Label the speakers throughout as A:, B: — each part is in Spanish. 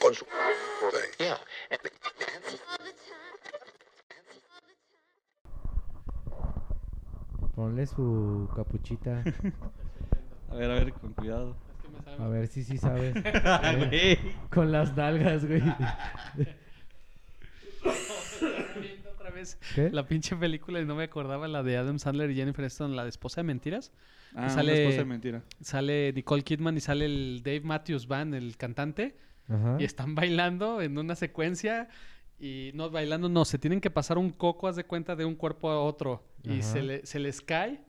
A: Con su...
B: Ponle su capuchita.
C: A ver, a ver, con cuidado.
B: A ver si sí sabes.
C: Güey.
B: Con las nalgas, güey.
D: La pinche película y no me acordaba la de Adam Sandler y Jennifer Aniston, la de Esposa de Mentiras.
C: Ah,
D: Sale-
C: una esposa de mentira.
D: Sale Nicole Kidman y sale el Dave Matthews Band, el cantante,
B: Ajá.
D: y están bailando en una secuencia y no bailando, no, se tienen que pasar un coco, haz de cuenta, de un cuerpo a otro y se, le- se les cae.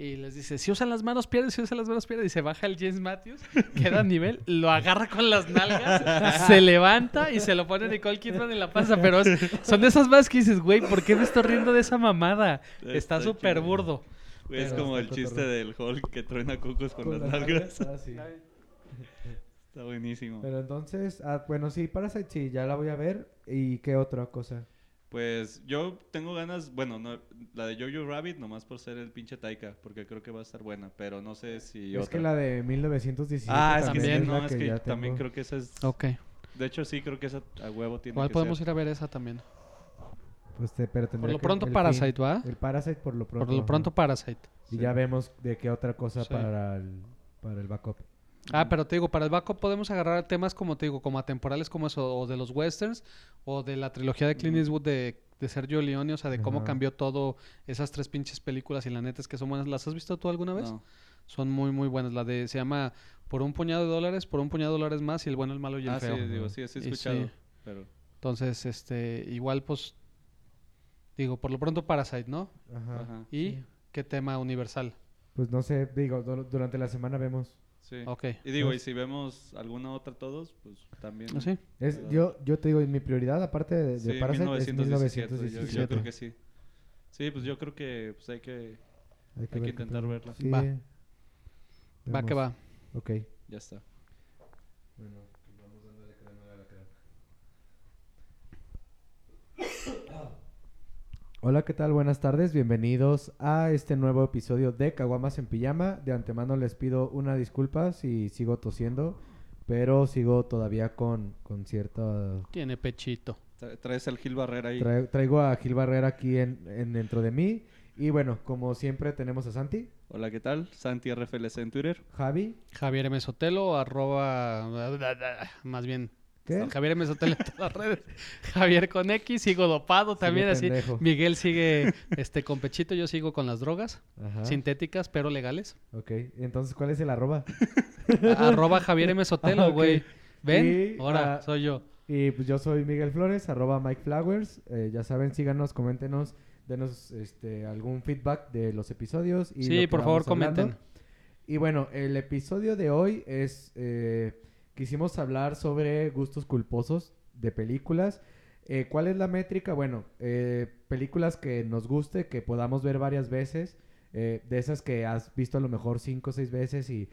D: Y les dice, si usan las manos pierden, si usan las manos pierden. Y se baja el James Matthews, queda a nivel, lo agarra con las nalgas, se levanta y se lo pone Nicole Kidman en la panza. Pero es- son de esas más que dices, güey, ¿por qué me estoy riendo de esa mamada? Está súper burdo.
C: Güey, es como el chiste del Hulk que truena cocos con,
B: Con
C: las nalgas.
B: Ah, sí.
C: Está buenísimo.
B: Pero entonces, ah, bueno, sí, Parasite sí, ya la voy a ver. ¿Y qué otra cosa?
C: Pues yo tengo ganas, bueno, no, la de Jojo Rabbit nomás por ser el pinche Taika, porque creo que va a estar buena, pero no sé si
B: es
C: otra.
B: que la de 1917
C: Ah, es que
D: también
B: es
C: no, es que
B: ya
C: también
B: tengo.
C: creo que esa es...
D: Ok.
C: De hecho, sí, creo que esa a huevo tiene
D: Igual
C: que
D: podemos
C: ser.
D: ir a ver esa también.
B: Pues te- pero
D: Por lo pronto Parasite,
B: fin.
D: ¿va?
B: El Parasite por lo pronto.
D: Por lo
B: ajá.
D: pronto Parasite.
B: Y
C: Sí.
B: ya vemos de qué otra cosa
D: Sí.
B: para, el, para el backup.
D: Ah, pero te digo, para el backup podemos agarrar temas como te digo, como atemporales como eso, o de los westerns, o de la trilogía de Clint Eastwood de, de Sergio Leone, o sea, de cómo
B: Ajá.
D: cambió todo esas tres pinches películas y la neta es que son buenas. ¿Las has visto tú alguna vez?
C: No.
D: Son muy, muy buenas. La de, se llama Por un puñado de dólares, por un puñado de dólares más y el bueno, el malo y el
C: Ah,
D: feo.
C: sí, digo, sí, sí he escuchado,
D: sí.
C: pero...
D: Entonces, este, igual pues, digo, por lo pronto Parasite, ¿no?
B: Ajá.
C: Ajá.
D: ¿Y
B: Sí.
D: qué tema universal?
B: Pues no sé, digo, du- durante la semana vemos.
C: Sí.
D: Ok.
C: Y digo, y
B: Pues-
C: si vemos alguna otra todos, pues también.
D: ¿Ah, sí?
B: Es, yo, yo te digo, mi prioridad, aparte de, de
C: Sí,
B: Parasite,
C: 1917,
B: es
C: yo- Yo,
B: 1917.
C: creo que sí. Sí, pues yo creo que pues hay que...
B: Hay
C: hay que
B: ver qué
C: intentar
B: pedo.
C: verla.
B: Sí.
D: Va. Va que
B: Vemos.
D: va.
B: Ok.
C: Ya está.
B: Bueno, pues vamos dándole crema a la crema. Hola, ¿qué tal? Buenas tardes, bienvenidos a este nuevo episodio de Caguamas en Pijama. De antemano les pido una disculpa si sigo tosiendo, pero sigo todavía con, con cierta...
D: Tiene pechito.
C: Tra- Traes al Gil Barrera ahí.
B: Tra- traigo a Gil Barrera aquí en, en dentro de mí. Y bueno, como siempre tenemos a Santi,
C: Hola, ¿qué tal? Santi RFLC en Twitter.
B: Javi,
D: Javier M. Sotelo, arroba, más bien,
B: ¿qué?
D: Javier M. Sotelo en todas las redes. Javier con X, sigo dopado también,
B: Sigue
D: así.
B: pendejo.
D: Miguel sigue este con pechito, yo sigo con las drogas,
B: Ajá.
D: sintéticas pero legales.
B: Ok, entonces, ¿cuál es el arroba?
D: arroba Javier M. Sotelo,
B: Ah,
D: güey. ¿Ven?
B: Y,
D: Ahora,
B: ah,
D: soy yo.
B: Y pues yo soy Miguel Flores, arroba Mike Flowers. Eh, ya saben, síganos, coméntenos, denos este, algún feedback de los episodios. Y
D: Sí, por favor, comenten.
B: Y bueno, el episodio de hoy es... eh, quisimos hablar sobre gustos culposos de películas. Eh, ¿Cuál es la métrica? Bueno, eh, películas que nos guste, que podamos ver varias veces. eh, de esas que has visto a lo mejor cinco o seis veces y...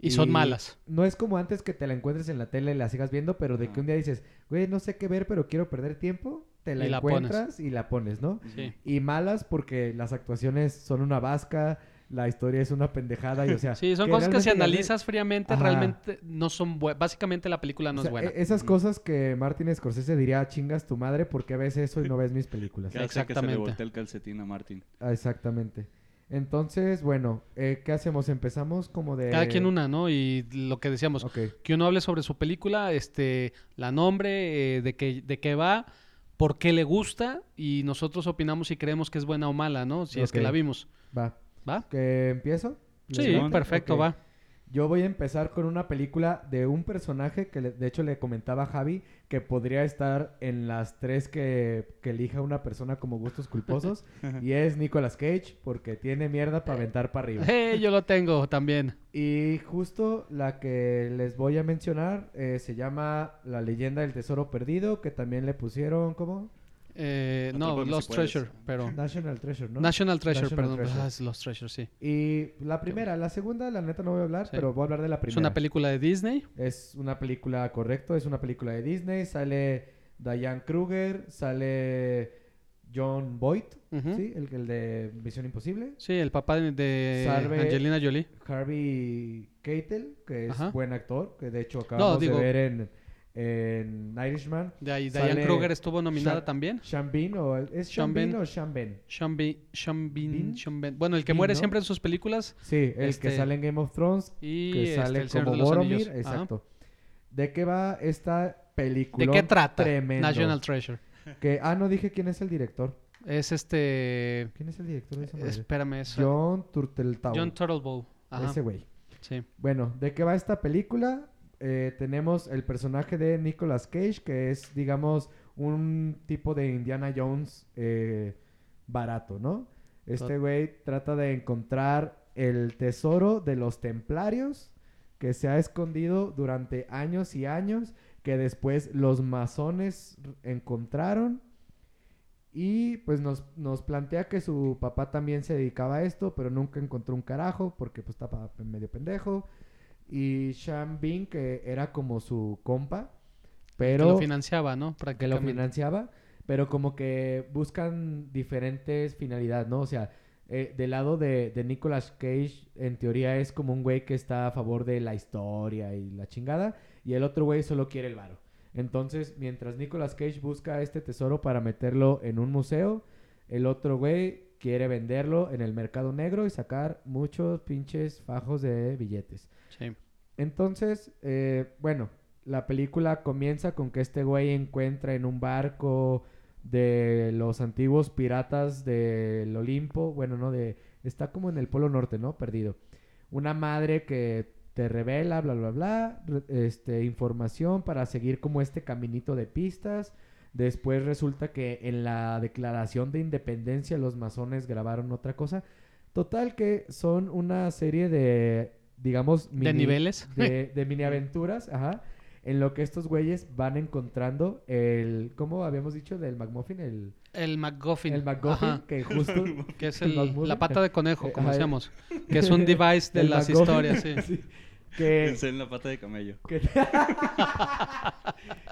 D: Y son malas.
B: No es como antes que te la encuentres en la tele y la sigas viendo, pero de que
C: Ajá.
B: un día dices, güey, no sé qué ver, pero quiero perder tiempo, te la
D: Y la pones.
B: encuentras y la pones, ¿no?
D: Sí.
B: Y malas porque las actuaciones son una vasca, la historia es una pendejada y o sea...
D: Sí, son cosas que si analizas fríamente
B: Ajá.
D: realmente no son buenas. Básicamente la película no
B: o sea,
D: es buena.
B: e- esas
C: Ujú.
B: cosas que Martin Scorsese diría, chingas tu madre, porque ves eso y no ves mis películas?
C: Hace que se le
D: Exactamente.
C: el calcetín a Martín.
B: Ah, exactamente. Entonces, bueno, eh, ¿qué hacemos? Empezamos como de...
D: Cada quien una, ¿no? Y lo que decíamos, que uno hable sobre su película, este, la nombre, eh, de qué de qué va, por qué le gusta y nosotros opinamos si creemos que es buena o mala, ¿no? Si es que la vimos.
B: Va.
D: ¿Va?
B: ¿Que empiezo?
D: Sí, perfecto, va.
B: Yo voy a empezar con una película de un personaje que le- de hecho le comentaba a Javi que podría estar en las tres que, que elija una persona como gustos culposos y es Nicolas Cage porque tiene mierda para aventar para arriba.
D: Eh, yo lo tengo también.
B: Y justo la que les voy a mencionar eh, se llama La leyenda del tesoro perdido que también le pusieron como
D: Eh, no, Lost
C: puedes.
D: Treasure, pero...
B: National Treasure, ¿no?
D: National Treasure,
B: National
D: perdón.
B: Treasure.
D: Ah, es Lost Treasure, sí.
B: Y la primera, la segunda la neta no voy a hablar,
D: Sí.
B: pero voy a hablar de la
D: Es
B: primera.
D: una película de Disney.
B: Es una película, correcto, es una película de Disney. Sale Diane Kruger, sale John Boyd. ¿sí? El, el de Misión Imposible.
D: Sí, el papá de, Angelina Jolie.
B: Harvey Keitel, que es
D: Ajá.
B: buen actor, que de hecho acabamos
D: digo-
B: de ver en, en Irishman.
D: De ahí, Diane Kruger estuvo nominada
B: Sha-
D: también.
B: Sean Bean, o ¿es Bean. o Sean Ben?
D: Sean Bean, Sean Bean-
B: Bean.
D: Sean Bean. Bueno, el que muere
B: ¿no?
D: siempre en sus películas.
B: Sí, el
D: Este-
B: que sale en Game of Thrones,
D: Y
B: que
D: este,
B: sale
D: El
B: como Boromir.
D: Ajá.
B: exacto. ¿De qué va esta película?
D: ¿De qué trata?
B: Tremendo.
D: National Treasure.
B: Que, ah, no dije quién es el director.
D: Es este.
B: ¿Quién es el director de esa madre?
D: Espérame, es
B: John Turteltaub.
D: John Turtlebow.
B: Ese güey.
D: Sí.
B: Bueno, ¿de qué va esta película? Eh, tenemos el personaje de Nicolas Cage, que es, digamos, un tipo de Indiana Jones eh, barato, ¿no? Este güey trata de encontrar el tesoro de los templarios que se ha escondido durante años y años, que después los masones encontraron. Y pues nos, nos plantea que su papá también se dedicaba a esto, pero nunca encontró un carajo porque pues estaba medio pendejo. Y Sean Bean, que era como su compa, pero
D: que lo financiaba, ¿no?
B: que lo financiaba, pero como que buscan diferentes finalidades, ¿no? O sea, eh, del lado de, de Nicolas Cage, en teoría es como un güey que está a favor de la historia y la chingada, y el otro güey solo quiere el varo. Entonces, mientras Nicolas Cage busca este tesoro para meterlo en un museo, el otro güey quiere venderlo en el mercado negro y sacar muchos pinches fajos de billetes.
D: Sí.
B: Entonces, eh, bueno, la película comienza con que este güey encuentra en un barco de los antiguos piratas del Olimpo, bueno, no, de, está como en el Polo Norte, ¿no? Perdido. Una madre que te revela, bla, bla, bla, este, información para seguir como este caminito de pistas. Después resulta que en la declaración de independencia los masones grabaron otra cosa. Total que son una serie de, digamos,
D: De niveles.
B: de, de mini aventuras, ajá, en lo que estos güeyes van encontrando el, ¿cómo habíamos dicho? Del McMuffin, el,
D: El McGuffin.
B: el McGuffin,
D: Ajá,
B: que justo...
D: que es
B: el
D: la pata de conejo,
B: Eh,
D: como decíamos. Que es un device de
B: el
D: las
B: McGuffin,
D: historias, sí.
B: sí, que,
C: Pensé en la pata de camello.
B: que,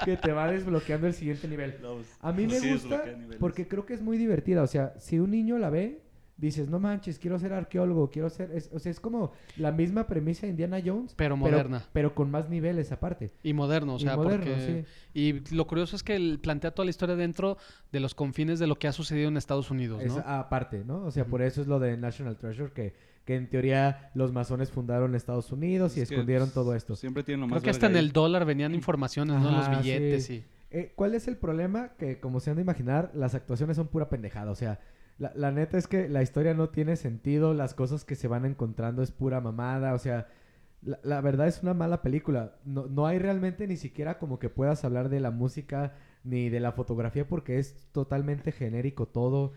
B: que te va desbloqueando el siguiente nivel. A mí me
C: Sí,
B: gusta porque creo que es muy divertida. O sea, si un niño la ve, dices, no manches, quiero ser arqueólogo, quiero ser... es- o sea, es como la misma premisa de Indiana Jones,
D: Pero moderna.
B: pero con más niveles aparte.
D: Y moderno, o
B: Y
D: sea,
B: moderno,
D: porque...
B: sí.
D: Y lo curioso es que él plantea toda la historia dentro de los confines de lo que ha sucedido en Estados Unidos,
B: Es
D: ¿no?
B: aparte, ¿no? O sea, por eso es lo de National Treasure, que, que en teoría los masones fundaron Estados Unidos y
C: Es
B: escondieron todo esto.
C: Siempre tienen lo
D: Creo
C: más
D: que hasta en el dólar venían informaciones, ¿no? En los billetes
B: sí.
D: y...
B: Eh, ¿Cuál es el problema? Que como se han de imaginar, las actuaciones son pura pendejada. O sea, la, la neta es que la historia no tiene sentido, las cosas que se van encontrando es pura mamada. O sea, la, la verdad es una mala película. No, no hay realmente ni siquiera como que puedas hablar de la música ni de la fotografía porque es totalmente genérico todo.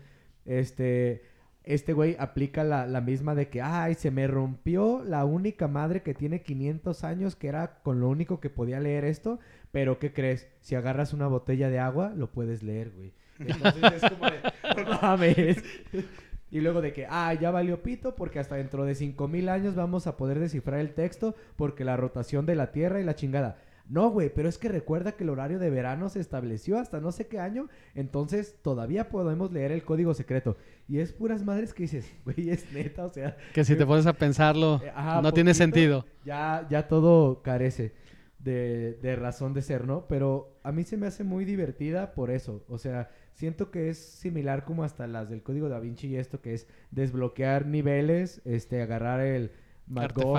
B: Este, este güey aplica la, la misma de que, ay, se me rompió la única madre que tiene 500 años que era con lo único que podía leer esto. Pero, ¿qué crees? Si agarras una botella de agua, lo puedes leer, güey. Entonces es como de, no mames. Y luego de que, ah, ya valió pito porque hasta dentro de 5000 años vamos a poder descifrar el texto porque la rotación de la Tierra y la chingada. No, güey, pero es que recuerda que el horario de verano se estableció hasta no sé qué año, entonces todavía podemos leer el código secreto. Y es puras madres que dices, güey, es neta, o sea,
D: Que si te pones a pensarlo,
B: eh, ajá,
D: no tiene sentido.
B: Ya, ya todo carece de, de razón de ser, ¿no? Pero a mí se me hace muy divertida por eso. O sea, siento que es similar como hasta las del código da Vinci y esto que es desbloquear niveles, este, agarrar el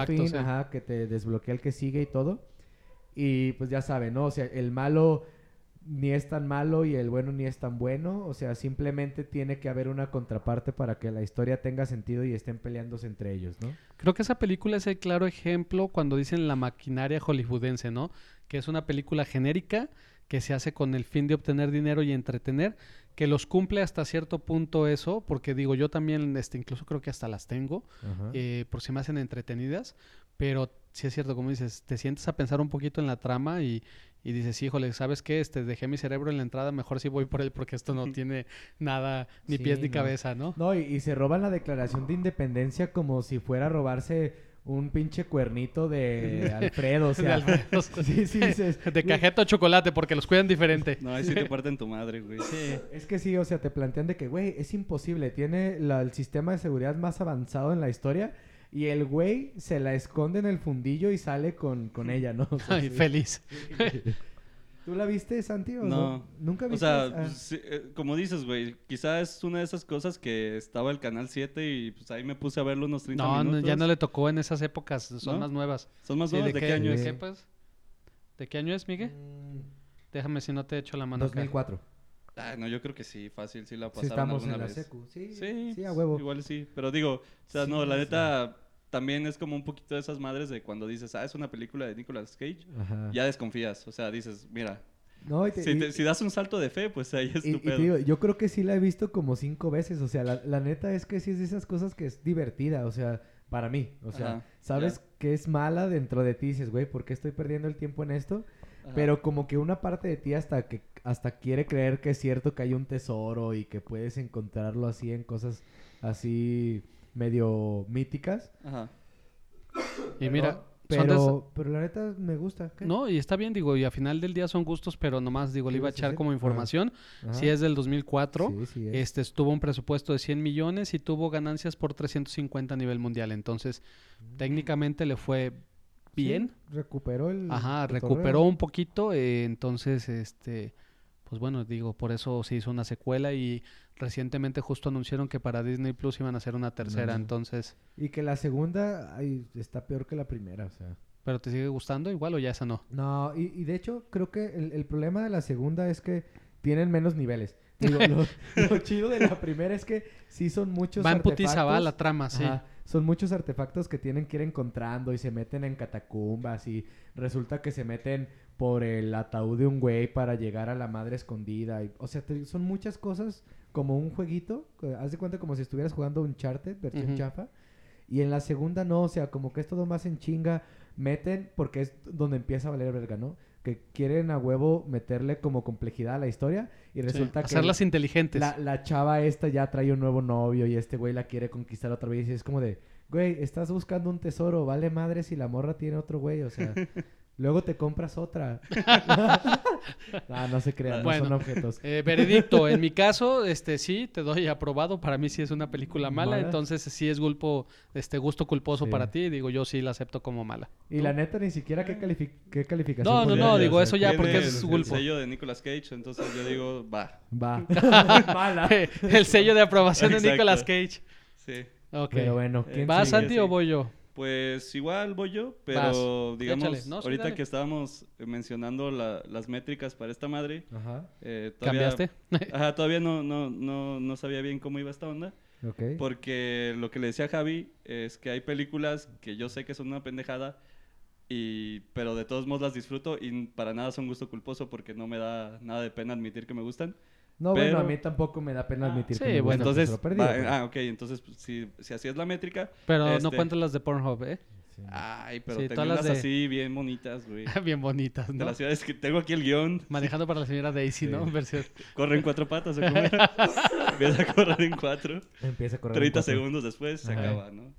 D: sí.
B: ajá, que te desbloquea el que sigue y todo. Y pues ya saben, ¿no? O sea, el malo ni es tan malo y el bueno ni es tan bueno. O sea, simplemente tiene que haber una contraparte para que la historia tenga sentido y estén peleándose entre ellos, ¿no?
D: Creo que esa película es el claro ejemplo cuando dicen la maquinaria hollywoodense, ¿no? Que es una película genérica que se hace con el fin de obtener dinero y entretener, que los cumple hasta cierto punto eso, porque digo, yo también, este, incluso creo que hasta las tengo, eh, por si me hacen entretenidas, pero sí es cierto, como dices, te sientes a pensar un poquito en la trama y, y dices, híjole, ¿sabes qué? Este, dejé mi cerebro en la entrada, mejor sí voy por él porque esto no tiene nada, ni
B: Sí,
D: pies ni
B: no.
D: cabeza, ¿no?
B: No, y, y se roban la declaración de independencia como si fuera a robarse un pinche cuernito de Alfredo, o sea.
D: De Alfredo.
B: Sí, sí, dices,
D: De
B: güey,
D: cajeta o chocolate, porque los cuidan diferente.
C: No, ahí sí te parten tu madre, güey.
D: Sí.
B: Es que sí, o sea, te plantean de que, güey, es imposible. Tiene la- el sistema de seguridad más avanzado en la historia. Y el güey se la esconde en el fundillo y sale con, con ella, ¿no? O sea,
D: Ay,
B: sí.
D: feliz.
B: ¿Tú la viste, Santi? O
C: No.
B: ¿Nunca
C: O
B: viste?
C: sea,
B: Ah.
C: pues, sí, eh, como dices, güey, quizá es una de esas cosas que estaba el Canal 7 y pues ahí me puse a verlo unos 30
D: No, no,
C: minutos.
D: ya no le tocó en esas épocas, son
C: ¿No?
D: más nuevas.
C: ¿Son más
D: ¿Y
C: nuevos? ¿De, qué, año
D: ¿De
C: es?
D: qué, pues? ¿De qué año es, Miguel?
B: Mm,
D: Déjame si no te echo la mano acá.
B: 2004.
C: Ah, no, yo creo que sí, fácil, sí la
B: Sí,
C: pasaron
B: estamos
C: alguna
B: en la
C: vez.
B: secu. Sí,
C: Sí,
B: sí, a huevo.
C: Igual sí, pero digo, o sea, no,
B: Sí,
C: la
B: sí.
C: neta también es como un poquito de esas madres de cuando dices, ah, es una película de Nicolas Cage,
B: Ajá.
C: ya desconfías, o sea, dices, mira,
B: No, te-
C: si,
B: y-
C: si das un salto de fe, pues ahí es
B: Y,
C: tu
B: y te
C: pedo.
B: digo, yo creo que sí la he visto como cinco veces. O sea, la, la neta es que sí es de esas cosas que es divertida. O sea, para mí. O sea,
C: Ajá,
B: sabes que es mala dentro de ti. Dices, güey, ¿por qué estoy perdiendo el tiempo en esto?
C: Ajá.
B: Pero como que una parte de ti hasta que hasta quiere creer que es cierto que hay un tesoro y que puedes encontrarlo así en cosas así medio míticas.
C: Ajá.
D: Y mira,
B: Pero, pero, la neta me gusta. ¿qué?
D: No, y está bien, digo, y a final del día son gustos, pero nomás, digo,
B: ¿Qué
D: le iba a echar como información.
B: Ajá.
D: Si es del 2004,
B: Sí, sí es.
D: este tuvo un presupuesto de 100 millones y tuvo ganancias por 350 a nivel mundial. Entonces, técnicamente le fue bien.
B: Sí, recuperó el.
D: Ajá, recuperó un poquito, eh, entonces, este, pues bueno, digo, por eso se hizo una secuela y recientemente justo anunciaron que para Disney Plus iban a hacer una tercera, entonces,
B: Y que la segunda ay, está peor que la primera, o sea.
D: ¿pero te sigue gustando igual o ya esa no?
B: No, y, y de hecho creo que el, el problema de la segunda es que tienen menos niveles. Digo, lo, lo chido de la primera es que sí son muchos
D: Va en putiza, va la trama, sí.
B: Ajá, son muchos artefactos que tienen que ir encontrando y se meten en catacumbas y resulta que se meten por el ataúd de un güey para llegar a la madre escondida. y- o sea, te- son muchas cosas como un jueguito. Haz de cuenta como si estuvieras jugando un Uncharted, versión
D: Ujú.
B: chafa. Y en la segunda no, o sea, como que es todo más en chinga. Meten, porque es donde empieza a valer verga, ¿no? Que quieren a huevo meterle como complejidad a la historia y
D: Sí,
B: resulta que
D: Hacerlas inteligentes.
B: la, la chava esta ya trae un nuevo novio y este güey la quiere conquistar otra vez y es como de, güey, estás buscando un tesoro, vale madre si la morra tiene otro güey, o sea, luego te compras otra. ah, no se crean, no son objetos.
D: Eh, veredicto, en mi caso, este sí, te doy aprobado. Para mí sí es una película mala,
B: ¿Mala?
D: entonces sí es gulpo, este gusto culposo
B: Sí.
D: para ti. Digo, yo sí la acepto como mala.
B: Y la neta ni siquiera qué, califi- qué calificación.
D: No, no, no, digo, eso ya porque
C: el-
D: es
C: el
D: gulpo.
C: sello de Nicolas Cage, entonces yo digo, va.
B: Va. Mala.
D: El sello de aprobación de. Nicolas Cage.
C: Sí.
D: Ok.
B: Pero bueno, ¿quién
D: ¿Vas? Santi,
C: Sí.
D: o voy yo?
C: Pues igual voy yo, pero
D: Vas.
C: digamos,
D: Échale. No, sí,
C: ahorita
D: dale.
C: que estábamos eh, mencionando la- las métricas para esta madre,
B: Ajá,
C: eh, todavía,
D: ¿Cambiaste?
C: Ajá, todavía no, no, no, no sabía bien cómo iba esta onda,
B: ok.
C: porque lo que le decía a Javi es que hay películas que yo sé que son una pendejada, y, pero de todos modos las disfruto y para nada son gusto culposo porque no me da nada de pena admitir que me gustan.
B: No, bueno, a mí tampoco me da pena
C: Ah,
B: admitir
D: sí,
B: que me
D: bueno.
C: Entonces,
B: Perdido,
C: va-
B: pero-
C: ah, ok, entonces pues, si, si así es la métrica,
D: Pero no
C: Este-
D: cuentas las de Pornhub, ¿eh?
B: Sí.
C: ay, pero
D: Sí,
C: tengo
D: todas las
C: unas
D: de-
C: así bien bonitas, güey.
D: Bien bonitas,
C: De
D: ¿no?
C: las ciudades que tengo aquí el guion.
D: Manejando para la señora Daisy, ¿no?
B: Sí.
D: Versión.
C: Corre en cuatro patas, ¿o cómo era? Empieza a correr en cuatro.
B: Empieza a correr.
C: 30
B: un poco.
C: segundos después se
B: Ajá.
C: acaba, ¿no?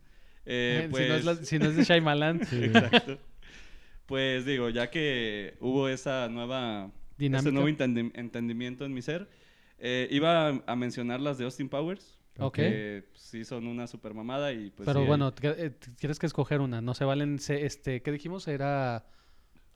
C: Eh,
D: si, no es la-
C: pues,
D: si no es de Shyamalan.
B: Sí.
C: exacto. Pues digo, ya que hubo esa nueva...
D: Dinámica.
C: Ese nuevo entendi- entendimiento en mi ser, eh, iba a, a mencionar las de Austin Powers.
D: Ok.
C: Que pues, sí son una super mamada y pues...
D: Pero
C: sí,
D: bueno, t- eh, tienes que escoger una. No se valen, se- este, ¿qué dijimos? Era...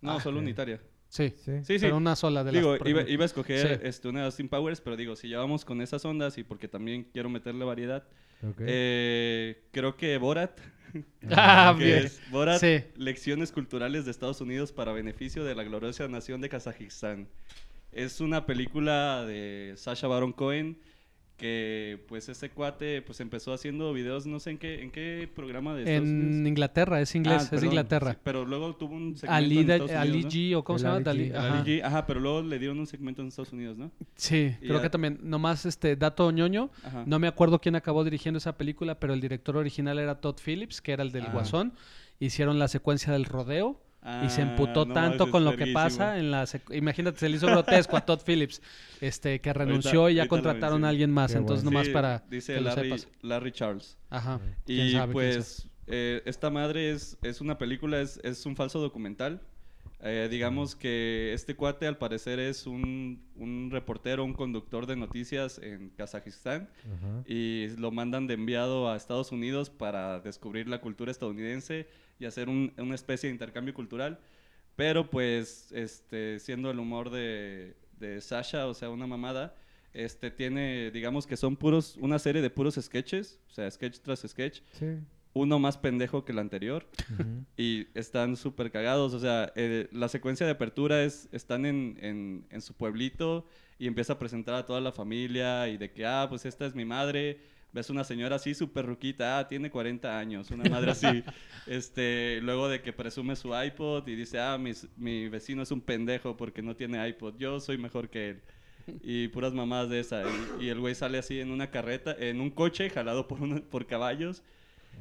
C: No,
D: ah,
C: solo unitaria.
D: Sí,
B: Sí.
C: Sí, sí.
D: pero una sola de
C: Digo,
D: las...
C: iba, iba a escoger
D: Sí.
C: este, una de Austin Powers, pero digo, si llevamos con esas ondas y porque también quiero meterle variedad,
B: Ok.
C: eh, creo que Borat,
D: Ah,
C: que
D: bien.
C: es Borat,
D: Sí.
C: Lecciones Culturales de Estados Unidos para beneficio de la gloriosa nación de Kazajistán. Es una película de Sasha Baron Cohen que pues ese cuate pues empezó haciendo videos no sé en qué en qué programa de Estados
D: En
C: Unidos.
D: Inglaterra, es inglés,
C: Ah,
D: es
C: perdón,
D: de Inglaterra.
C: sí, pero luego tuvo un segmento
D: Ali,
C: en Estados
D: Ali
C: Unidos, ¿no?
D: G, o cómo
B: El
D: se llama?
B: Ali G.
D: Ajá.
C: Ali G, ajá, pero luego le dieron un segmento en Estados Unidos, ¿no?
D: Sí,
C: Y
D: creo
C: ya-
D: que también, nomás este dato ñoño,
C: Ajá.
D: no me acuerdo quién acabó dirigiendo esa película, pero el director original era Todd Phillips, que era el del
C: Ah.
D: Guasón. Hicieron la secuencia del rodeo y se
C: Ah,
D: emputó
C: no
D: tanto con lo que pasa en la imagínate se le hizo grotesco a Todd Phillips este que renunció y ya
C: lo
D: contrataron a alguien más
B: Qué
D: entonces
B: bueno.
D: nomás
C: Sí,
D: para
C: dice
D: que lo
C: Larry,
D: sepas
C: Larry Charles.
D: ajá
C: Y
D: sabe.
C: pues Eh, esta madre es, es una película, es, es un falso documental. Eh, digamos que este cuate al parecer es un, un reportero, un conductor de noticias en Kazajistán y lo mandan de enviado a Estados Unidos para descubrir la cultura estadounidense y hacer un- una especie de intercambio cultural. Pero pues, este, siendo el humor de, de Sasha, o sea, una mamada, este, tiene, digamos que son puros, una serie de puros sketches, o sea, sketch tras sketch,
B: Sí.
C: Uno más pendejo que el anterior y están súper cagados. O sea, eh, la secuencia de apertura es, están en, en, en su pueblito y empieza a presentar a toda la familia y de que, ah, pues esta es mi madre. Ves una señora así súper ruquita, ah, tiene 40 años, una madre así. este, luego de que presume su iPod y dice, ah, mis- mi vecino es un pendejo porque no tiene iPod, yo soy mejor que él. Y puras mamadas de esa. Y, y el güey sale así en una carreta, en un coche jalado por, una- por caballos.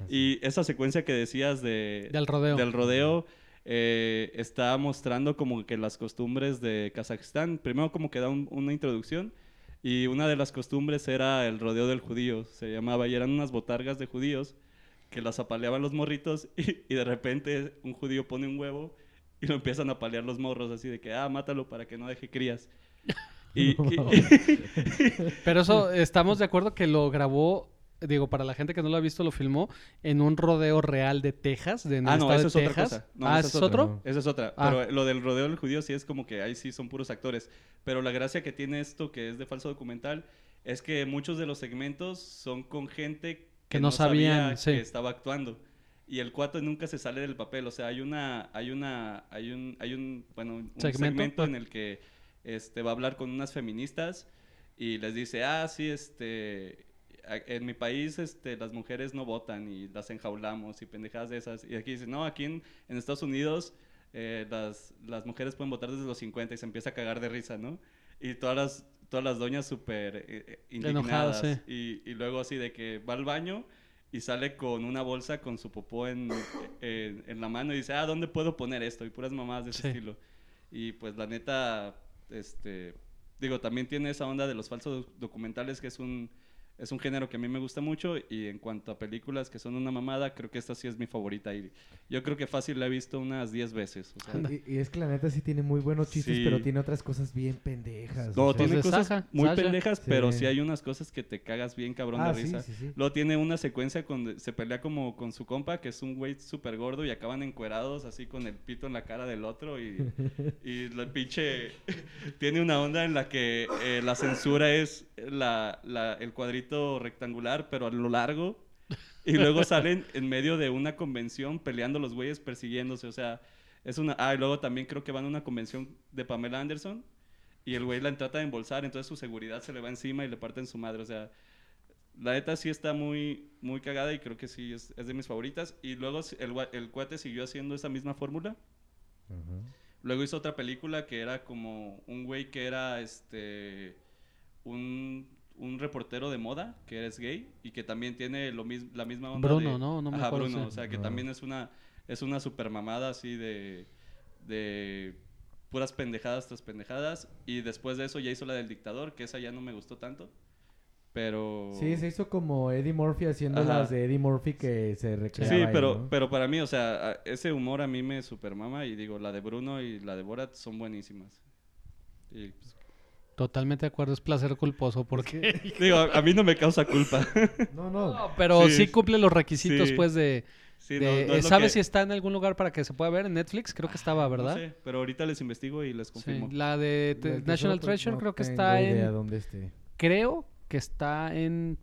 C: Y esa secuencia que decías de,
D: Del rodeo.
C: del rodeo eh, está mostrando como que las costumbres de Kazajistán. Primero como que da un- una introducción y una de las costumbres era el rodeo del judío, se llamaba, y eran unas botargas de judíos que las apaleaban los morritos y, y de repente un judío pone un huevo y lo empiezan a apalear los morros así de que, ah, mátalo para que no deje crías. Y, y-
D: Pero eso, estamos de acuerdo que lo grabó, digo, para la gente que no lo ha visto, lo filmó en un rodeo real de Texas, de en el
C: Ah, no, eso es otra cosa. No,
D: ah, ¿ese
C: es
D: otro?
B: No.
C: Esa es otra.
D: Ah.
C: Pero lo del rodeo del judío sí es como que ahí sí son puros actores. Pero la gracia que tiene esto, que es de falso documental, es que muchos de los segmentos son con gente
D: Que no sabían, sí.
C: que estaba actuando. Y el cuate nunca se sale del papel. O sea, hay una, hay una, hay un, hay un, bueno, un
D: ¿Segmento?
C: segmento,
D: Ah.
C: en el que este, va a hablar con unas feministas y les dice, ah, sí, este, en mi país este, las mujeres no votan y las enjaulamos y pendejadas de esas. Y aquí dice, no, aquí en, en Estados Unidos eh, las, las mujeres pueden votar desde los 50 y se empieza a cagar de risa, ¿no? Y todas las, todas las doñas súper eh, eh, indignadas.
D: sí.
C: y, y luego así de que va al baño y sale con una bolsa con su popó en, en, en la mano y dice, ah, ¿dónde puedo poner esto? Y puras mamadas de ese
D: Sí.
C: estilo. Y pues la neta, este, digo, también tiene esa onda de los falsos documentales que es un, es un género que a mí me gusta mucho y en cuanto a películas que son una mamada, creo que esta sí es mi favorita y yo creo que fácil la he visto unas 10 veces. o sea.
B: Y, y es que la neta sí tiene muy buenos chistes,
C: Sí.
B: pero tiene otras cosas bien pendejas.
C: No,
B: o sea.
C: tiene
D: de
C: cosas
D: Sasha,
C: muy
D: Sasha.
C: pendejas, pero
B: Sí.
C: sí hay unas cosas que te cagas bien cabrón
B: Ah,
C: de
B: sí,
C: risa.
B: sí, sí.
C: Luego tiene una secuencia donde se pelea como con su compa, que es un güey súper gordo y acaban encuerados así con el pito en la cara del otro y, y el pinche tiene una onda en la que eh, la censura es la, la- el cuadrito rectangular pero a lo largo y luego salen en medio de una convención peleando los güeyes persiguiéndose, o sea, es una... Ah, y luego también creo que van a una convención de Pamela Anderson y el güey la trata de embolsar, entonces su seguridad se le va encima y le parten su madre, o sea... La neta sí está muy, muy cagada y creo que sí es, es de mis favoritas. Y luego el, el cuate siguió haciendo esa misma fórmula.
B: Ajá.
C: Luego hizo otra película que era como un güey que era este un, un reportero de moda que es gay y que también tiene lo mis- la misma onda
D: Bruno,
C: de-
D: ¿no? No me
C: Ajá,
D: acuerdo,
C: Bruno, o sea, que
B: Ah.
C: también es una es una super mamada así de de puras pendejadas tras pendejadas y después de eso ya hizo la del dictador, que esa ya no me gustó tanto. Pero
B: Sí, se hizo como Eddie Murphy haciendo
C: Ajá.
B: las de Eddie Murphy que se recreaba
C: Sí,
B: ahí,
C: pero,
B: ¿no?
C: pero para mí, o sea, ese humor a mí me supermama y digo, la de Bruno y la de Borat son buenísimas. Y, pues,
D: Totalmente de acuerdo, es placer culposo porque...
C: digo, a, mí no me causa culpa.
B: No, no.
D: No, pero sí,
C: Sí,
D: cumple los requisitos,
C: sí.
D: pues, de...
C: Sí,
D: de-
C: no- no
D: eh, ¿Sabes
C: que-
D: si está en algún lugar para que se pueda ver en Netflix? Creo que estaba,
C: No
D: ¿verdad?
C: sé, pero ahorita les investigo y les
D: Sí,
C: confirmo.
D: La de National
B: tesoro,
D: Treasure
B: no
D: creo que está
B: idea
D: en...
B: dónde esté.
D: Creo que está en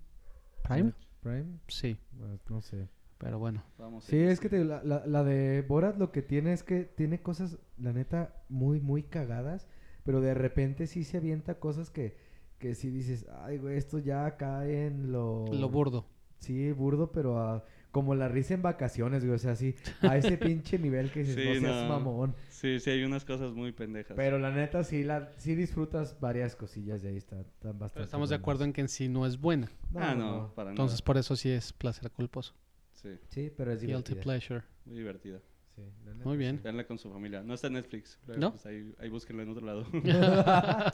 D: Prime.
B: Prime,
D: Sí,
B: Bueno, no sé.
D: pero bueno.
C: Vamos a
B: Sí, es que
C: investigar.
B: te- la, la- la de Borat lo que tiene es que tiene cosas, la neta, muy, muy cagadas, pero de repente sí se avienta cosas que, que sí dices, ay, güey, esto ya cae en lo...
D: Lo burdo.
B: Sí, burdo, pero a- como la risa en vacaciones, güey, o sea, sí, a ese pinche nivel que dices,
C: Sí,
B: no seas
C: no.
B: mamón.
C: Sí, sí, hay unas cosas muy pendejas.
B: Pero la neta, sí, la, sí disfrutas varias cosillas de ahí, está- están bastante
D: Pero estamos de acuerdo en que en sí no es buena.
C: ah, no, para
D: Entonces,
C: nada.
D: por eso sí es placer culposo.
C: Sí,
B: Sí, pero es
D: Guilty pleasure.
C: muy divertida.
B: Sí,
D: Muy bien.
C: Veanla con su familia. No está en Netflix. pero,
D: ¿No?
C: pues, ahí, ahí búsquenla en otro lado.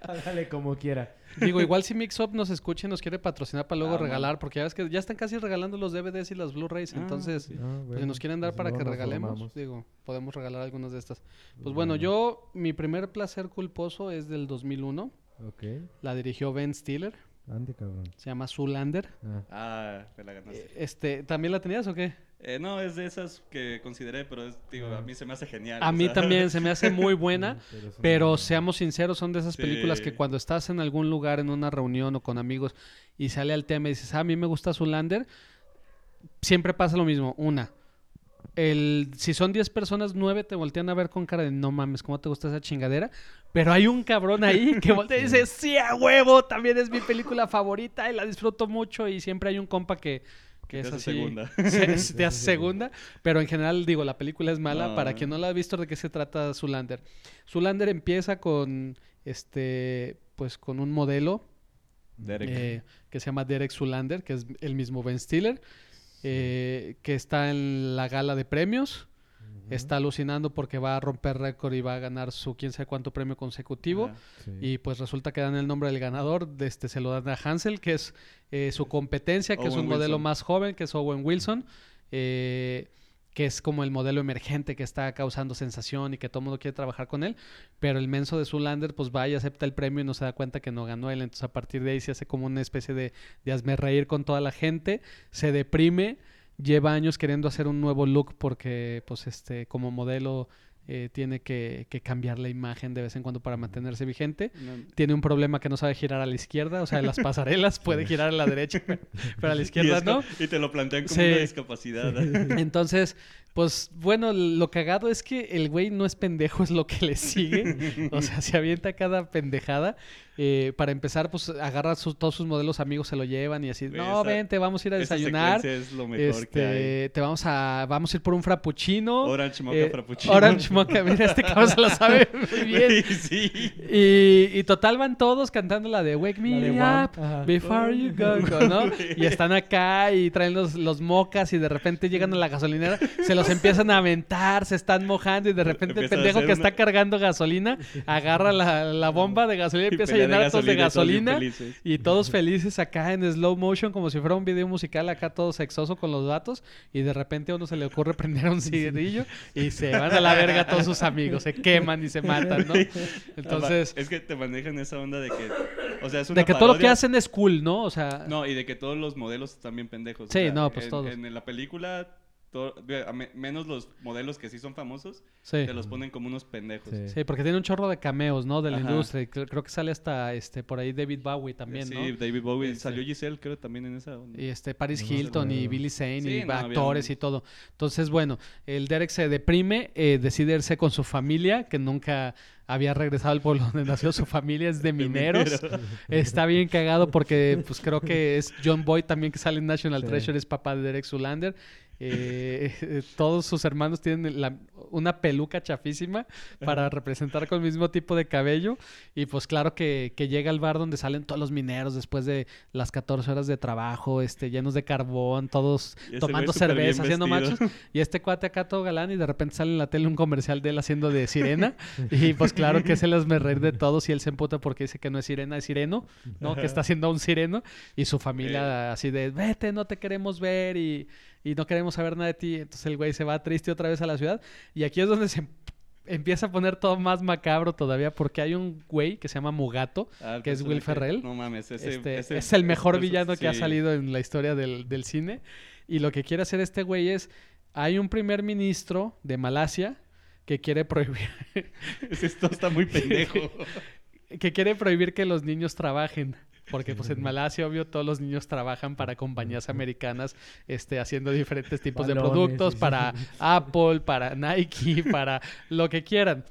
B: Hágale como quiera.
D: Digo, igual si Mix Up nos escucha y nos quiere patrocinar para luego
C: Ah, bueno.
D: regalar, porque ya ves que ya están casi regalando los DVDs y las Blu-rays,
C: Ah,
D: entonces,
C: sí.
B: Ah,
D: pues, si nos quieren dar
B: pues
D: para
B: luego
D: que regalemos,
B: formamos.
D: digo, podemos regalar algunas de estas. Pues
B: Pues
D: bueno,
B: bueno.
D: yo, mi primer placer culposo es del 2001,
B: Ok.
D: la dirigió Ben Stiller,
B: Ande, cabrón.
D: se llama Zoolander.
B: Ah.
C: Ah, te la ganaste.
D: Este, ¿también la tenías o qué?
C: Eh, no, es de esas que consideré, pero es, digo, a mí se me hace genial.
D: A mí
C: sea,
D: también se me hace muy buena.
B: Pero,
D: seamos sinceros, son de esas películas que cuando estás en algún lugar, en una reunión o con amigos, y sale al tema y dices, ah, a mí me gusta Zoolander, siempre pasa lo mismo. Una, el, si son 10 personas, 9 te voltean a ver con cara de no mames, ¿cómo te gusta esa chingadera? Pero hay un cabrón ahí que voltea y dice, sí, a huevo, también es mi película favorita y la disfruto mucho. Y siempre hay un compa que, que es
C: te hace
D: así.
C: segunda.
D: se- te hace segunda. Pero en general, digo, la película es mala.
C: No.
D: Para quien no la ha visto, ¿de qué se trata Zoolander? Zoolander empieza con, este, pues con un modelo
C: Derek.
D: eh, que se llama Derek Zoolander, que es el mismo Ben Stiller, eh, que está en la gala de premios. Está alucinando porque va a romper récord y va a ganar su quién sabe cuánto premio consecutivo.
B: Sí.
D: Y pues resulta que dan el nombre del ganador, de este, se lo dan a Hansel, que es eh, su competencia, que es un modelo más joven, que es Owen Wilson, eh, que es como el modelo emergente que está causando sensación y que todo el mundo quiere trabajar con él. Pero el menso de Zoolander, pues va y acepta el premio y no se da cuenta que no ganó él. Entonces a partir de ahí se hace como una especie de, de hazme reír con toda la gente, se deprime, lleva años queriendo hacer un nuevo look porque pues este como modelo eh, tiene que, que cambiar la imagen de vez en cuando para mantenerse vigente.
C: No,
D: Tiene un problema que no sabe girar a la izquierda, o sea, en las pasarelas puede girar a la derecha, pero, a la izquierda no.
C: y te lo plantean como
D: Sí.
C: una discapacidad.
D: Entonces, pues bueno, lo cagado es que el güey no es pendejo, es lo que le sigue. O sea, se avienta cada pendejada. Eh, para empezar, pues agarra sus- todos sus modelos amigos, se lo llevan y así, no,
C: esa-
D: vente, vamos a ir a
C: Esa
D: desayunar.
C: secuencia es lo mejor que hay.
D: Este, te vamos a, vamos a ir por un frappuccino.
C: Orange Mocha
D: Eh,
C: Frappuccino.
D: Orange Mocha, mira, este cabrón se lo sabe muy bien.
C: Sí.
D: Y, y total van todos cantando la de Wake Me
B: de
D: Up
B: ajá.
D: Before You Go, Go", ¿no? Y están acá y traen los, los mocas y de repente llegan a la gasolinera, se los empiezan a aventar, se están mojando y de repente el pendejo que
C: una-
D: está cargando gasolina agarra la, la bomba de gasolina y empieza a
C: de
D: llenar a todos de
C: gasolina, todos.
D: Y todos felices acá en slow motion, como si fuera un video musical acá todo sexoso con los vatos. Y de repente a uno se le ocurre prender un cigarrillo y se van a la verga todos sus amigos, se queman y se matan, ¿no? Entonces,
C: Es que te manejan esa onda de que... O sea, es una
D: de que todo lo que hacen es cool, ¿no? O sea,
C: No, y de que todos los modelos están bien pendejos. O
D: Sí,
C: sea,
D: no, pues
C: en,
D: todos.
C: En la película, to- a me- menos los modelos que sí son famosos,
D: sí.
C: te los ponen como unos pendejos.
B: Sí.
D: Sí, porque tiene un chorro de cameos, ¿no? De la
C: Ajá.
D: industria. Y Creo, que sale hasta este por ahí David Bowie también,
C: sí,
D: ¿no?
C: David Bowie.
D: Este-
C: Salió Giselle, creo, también en esa onda.
D: Y este Paris
B: No
D: Hilton y. Billy Zane
C: Sí,
D: y
C: no,
D: actores y todo. Entonces, bueno, el Derek se deprime, eh, decide irse con su familia, que nunca había regresado al pueblo donde nació su familia, es de mineros. Está bien cagado porque pues creo que es John Boyd también que sale en National
B: Sí.
D: Treasure, es papá de Derek Zoolander. Eh, todos sus hermanos tienen la- una peluca chafísima para representar con el mismo tipo de cabello. Y pues claro que, que llega al bar donde salen todos los mineros después de las 14 horas de trabajo, este, llenos de carbón, todos tomando cerveza, haciendo machos. Y este cuate acá todo galán y de repente sale en la tele un comercial de él haciendo de sirena. y pues claro que es el reír de todos y él se emputa porque dice que no es sirena, es sireno, ¿no? Que está haciendo a un sireno. Y su familia así de, vete, no te queremos ver y, y no queremos saber nada de ti. Entonces el güey se va triste otra vez a la ciudad. Y aquí es donde se em- empieza a poner todo más macabro todavía porque hay un güey que se llama Mugato.
C: Ah,
D: que es Will Ferrell.
C: No mames, ese,
D: Este,
C: ese-
D: es el mejor
C: ese
D: villano que ha salido en la historia del, del cine. Y lo que quiere hacer este güey es, hay un primer ministro de Malasia que quiere prohibir,
C: esto está muy pendejo.
D: que quiere prohibir que los niños trabajen. Porque pues en Malasia, obvio, todos los niños trabajan para compañías americanas este, haciendo diferentes tipos de productos,
B: sí, sí.
D: para Apple, para Nike, para lo que quieran.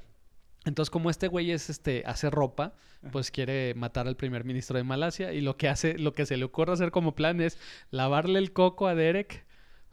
D: Entonces, como este güey es este, hace ropa, pues quiere matar al primer ministro de Malasia. Y lo que hace, lo que se le ocurre hacer como plan es lavarle el coco a Derek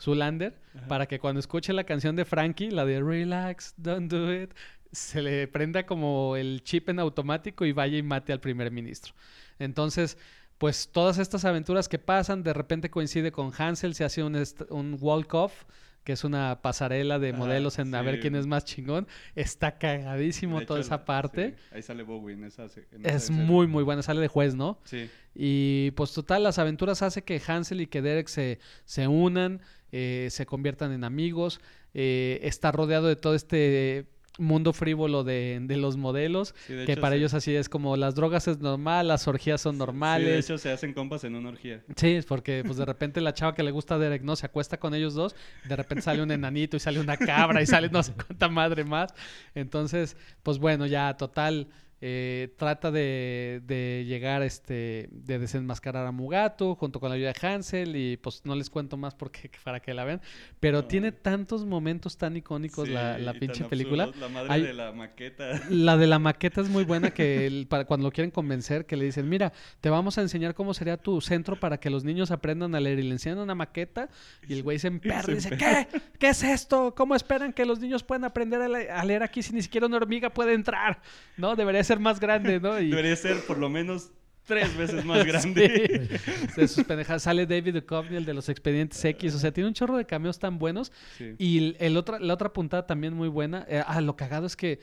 D: Zulander para que cuando escuche la canción de Frankie, la de Relax, don't do it, se le prenda como el chip en automático y vaya y mate al primer ministro. Entonces, pues todas estas aventuras que pasan, de repente coincide con Hansel, se hace un, un walk-off que es una pasarela de modelos en a ver quién es más chingón. Está cagadísimo toda esa parte.
C: sí, ahí sale Bowie en esa. se- en esa
D: Es
C: escena.
D: muy, muy buena. Sale de juez, ¿no?
C: Sí.
D: Y pues total, las aventuras hace que Hansel y que Derek se, se unan, eh, se conviertan en amigos. eh, está rodeado de todo este mundo frívolo de, de los modelos,
C: sí, de
D: que
C: hecho,
D: para ellos así es como las drogas es normal, las orgías son
C: Sí, de
D: normales.
C: hecho, se hacen compas en una orgía.
D: Sí, es porque pues de repente la chava que le gusta a Derek, ¿no? Se acuesta con ellos dos, de repente sale un enanito y sale una cabra y sale no sé cuánta madre más. Entonces, pues bueno, ya total, eh, trata de, de llegar, este, de desenmascarar a Mugato junto con la ayuda de Hansel y pues no les cuento más porque para que la vean, pero
C: No.
D: tiene tantos momentos tan icónicos la,
C: Sí,
D: la
C: y
D: pinche película.
C: absurdos, La madre
D: Hay-
C: de la maqueta.
D: La de la maqueta es muy buena que el- para cuando lo quieren convencer, que le dicen, mira, te vamos a enseñar cómo sería tu centro para que los niños aprendan a leer y le enseñan una maqueta y el güey se emperra y dice, ¿qué? ¿Qué es esto? ¿Cómo esperan que los niños puedan aprender a, le- a leer aquí si ni siquiera una hormiga puede entrar? ¿No? Debería ser más grande, ¿no? Y,
C: Debería ser por lo menos tres veces más grande.
D: Sí. De sus pendejadas. Sale David Duchovny, el de los expedientes X. O sea, tiene un chorro de cameos tan buenos.
C: Sí.
D: Y el, el otra, la otra puntada también muy buena. eh, ah, lo cagado es que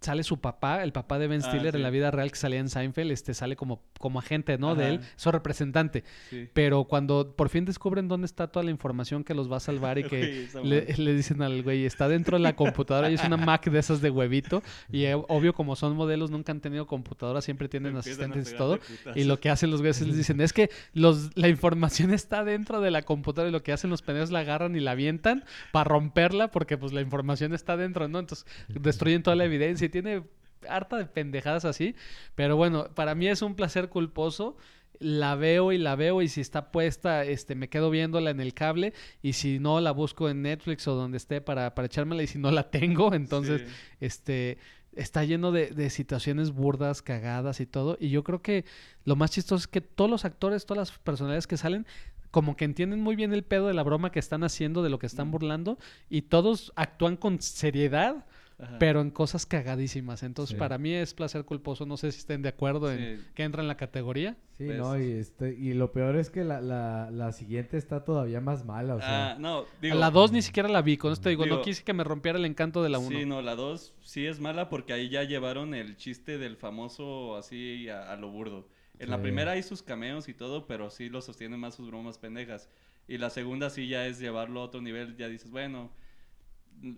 D: sale su papá, el papá de Ben
C: Ah,
D: Stiller en la vida real que salía en Seinfeld, este sale como, como agente, ¿no? De él, su representante.
C: Sí.
D: Pero cuando por fin descubren dónde está toda la información que los va a salvar y que
C: Güey,
D: le, le dicen al güey, está dentro de la computadora y es una Mac de esas de huevito. Y eh, obvio, como son modelos, nunca han tenido computadora, siempre tienen asistentes y todo. Y lo que hacen los güeyes es les dicen, es que los, la información está dentro de la computadora y lo que hacen los pendejos la agarran y la avientan para romperla porque pues la información está dentro, ¿no? Entonces destruyen toda la evidencia y tiene harta de pendejadas así. Pero bueno, para mí es un placer culposo. La veo y la veo y si está puesta, este, me quedo viéndola en el cable y si no, la busco en Netflix o donde esté para, para echármela y si no la tengo, entonces
C: Sí.
D: este está lleno de, de situaciones burdas, cagadas y todo. Y yo creo que lo más chistoso es que todos los actores, todas las personalidades que salen, como que entienden muy bien el pedo de la broma que están haciendo, de lo que están burlando, y todos actúan con seriedad,
C: Ajá.
D: pero en cosas cagadísimas. Entonces,
B: Sí.
D: para mí es placer culposo. No sé si estén de acuerdo en que entra en la categoría.
B: Sí,
C: Pues-
B: no, y, este, y lo peor es que la, la, la siguiente está todavía más mala, o sea...
C: Ah, no, digo,
D: la 2 ni siquiera la vi, con esto digo, no quise que me rompiera el encanto de la 1.
C: Sí, no, la 2 sí es mala porque ahí ya llevaron el chiste del famoso así a, a lo burdo. En la primera hay sus cameos y todo, pero sí lo sostienen más sus bromas pendejas. Y la segunda sí ya es llevarlo a otro nivel, ya dices, bueno,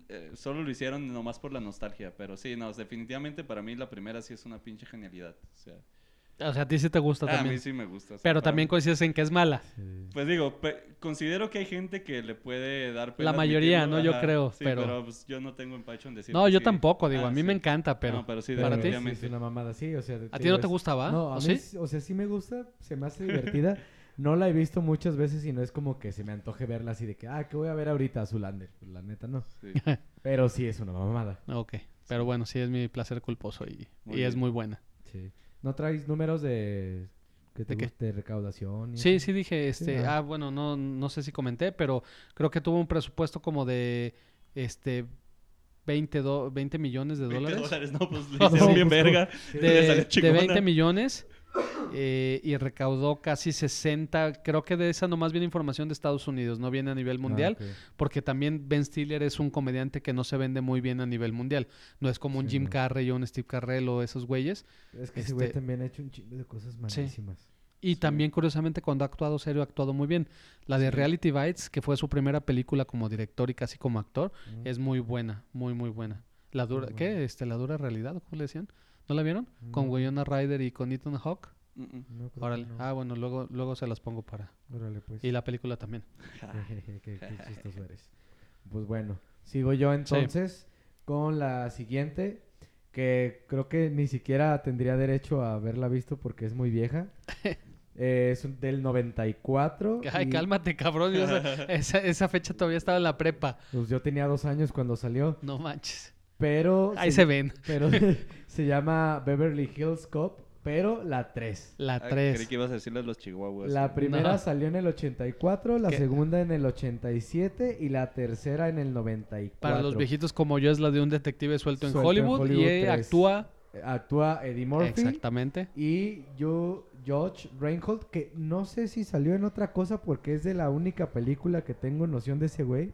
C: eh, solo lo hicieron nomás por la nostalgia, pero sí, no, definitivamente para mí la primera sí es una pinche genialidad. O sea,
D: O sea, a ti sí te gusta
C: ah, a
D: también.
C: mí sí me gusta.
D: Pero
C: para
D: también
C: mí-
D: coincides en que es mala.
B: sí.
C: Pues digo, pe- considero que hay gente que le puede dar pena
D: La mayoría, ¿no? Yo creo,
C: sí,
D: pero-
C: pues yo no tengo empacho en decir
D: No, yo
C: sí.
D: tampoco, digo,
C: Ah,
D: a mí
C: sí.
D: me encanta, pero...
C: No, pero sí,
B: Pero
D: ¿Para ti?
B: es una mamada, sí, o sea...
D: ¿A ti no te
B: es-
D: gustaba?
B: No, a
D: ¿O
B: mí, o sea, sí me gusta, se me hace divertida. No la he visto muchas veces y no es como que se me antoje verla así de que, ah, ¿qué voy a ver ahorita? Zulander. Pues la neta no.
C: Sí.
B: Pero sí es una mamada.
D: Ok, pero bueno, sí es mi placer culposo y,
C: Muy
D: y es muy buena.
B: Sí. ¿No traes números de, que te
D: ¿De qué?
B: guste, de recaudación? y
D: Sí,
B: eso?
D: sí dije, este,
B: ah.
D: ah, bueno, no, no sé si comenté, pero creo que tuvo un presupuesto como de, este, 20, do- 20 millones de
C: 20
D: dólares.
C: dólares, no, pues le
B: No,
C: hicieron bien
B: justo.
C: verga.
D: De, de
C: chingona.
D: 20 millones eh, y recaudó casi 60, creo que de esa nomás viene información de Estados Unidos, no viene a nivel mundial.
B: Ah, ok.
D: Porque también Ben Stiller es un comediante que no se vende muy bien a nivel mundial. No es como un Jim
B: no.
D: Carrey o un Steve Carrell o esos güeyes.
B: Es que ese güey
D: Este-
B: también ha hecho un chingo de cosas malísimas.
D: Y
C: Sí.
D: también, curiosamente, cuando ha actuado serio, ha actuado muy bien. La de
C: Sí.
D: Reality Bites, que fue su primera película como director y casi como actor,
B: Mm.
D: es muy buena, muy, muy buena. La dura,
B: Muy
D: ¿qué? Este, la dura realidad, ¿cómo le decían? ¿No la vieron? Con
B: No.
D: Winona Ryder y con Ethan Hawke.
C: Mm, mm.
B: No, creo que
D: Órale.
B: no.
D: Ah, bueno, luego, luego se las pongo para.
B: Órale, pues.
D: Y la película también.
B: qué, qué- qué chistoso eres. Pues bueno, sigo yo entonces con la siguiente, que creo que ni siquiera tendría derecho a haberla visto porque es muy vieja. Eh, es un- del 94.
D: Ay,
B: y,
D: cálmate, cabrón. yo esa, esa, esa fecha todavía estaba en la prepa.
B: Pues yo tenía dos años cuando salió,
D: No manches.
B: Pero...
D: Ahí se ven.
B: Pero se llama Beverly Hills Cop, pero la 3.
D: La
C: Ah, Creí
D: 3.
C: que ibas a decirles los chihuahuas.
B: La primera
D: No.
B: salió en el 84, la
D: ¿Qué?
B: segunda en el 87 y la tercera en el 94.
D: Para los viejitos como yo es la de un detective suelto en
B: Suelto en
D: Hollywood,
B: Hollywood
D: y eh,
B: tres.
D: actúa
B: Actúa Eddie Murphy
D: exactamente.
B: y yo, George Reinhold, que no sé si salió en otra cosa porque es de la única película que tengo noción de ese güey.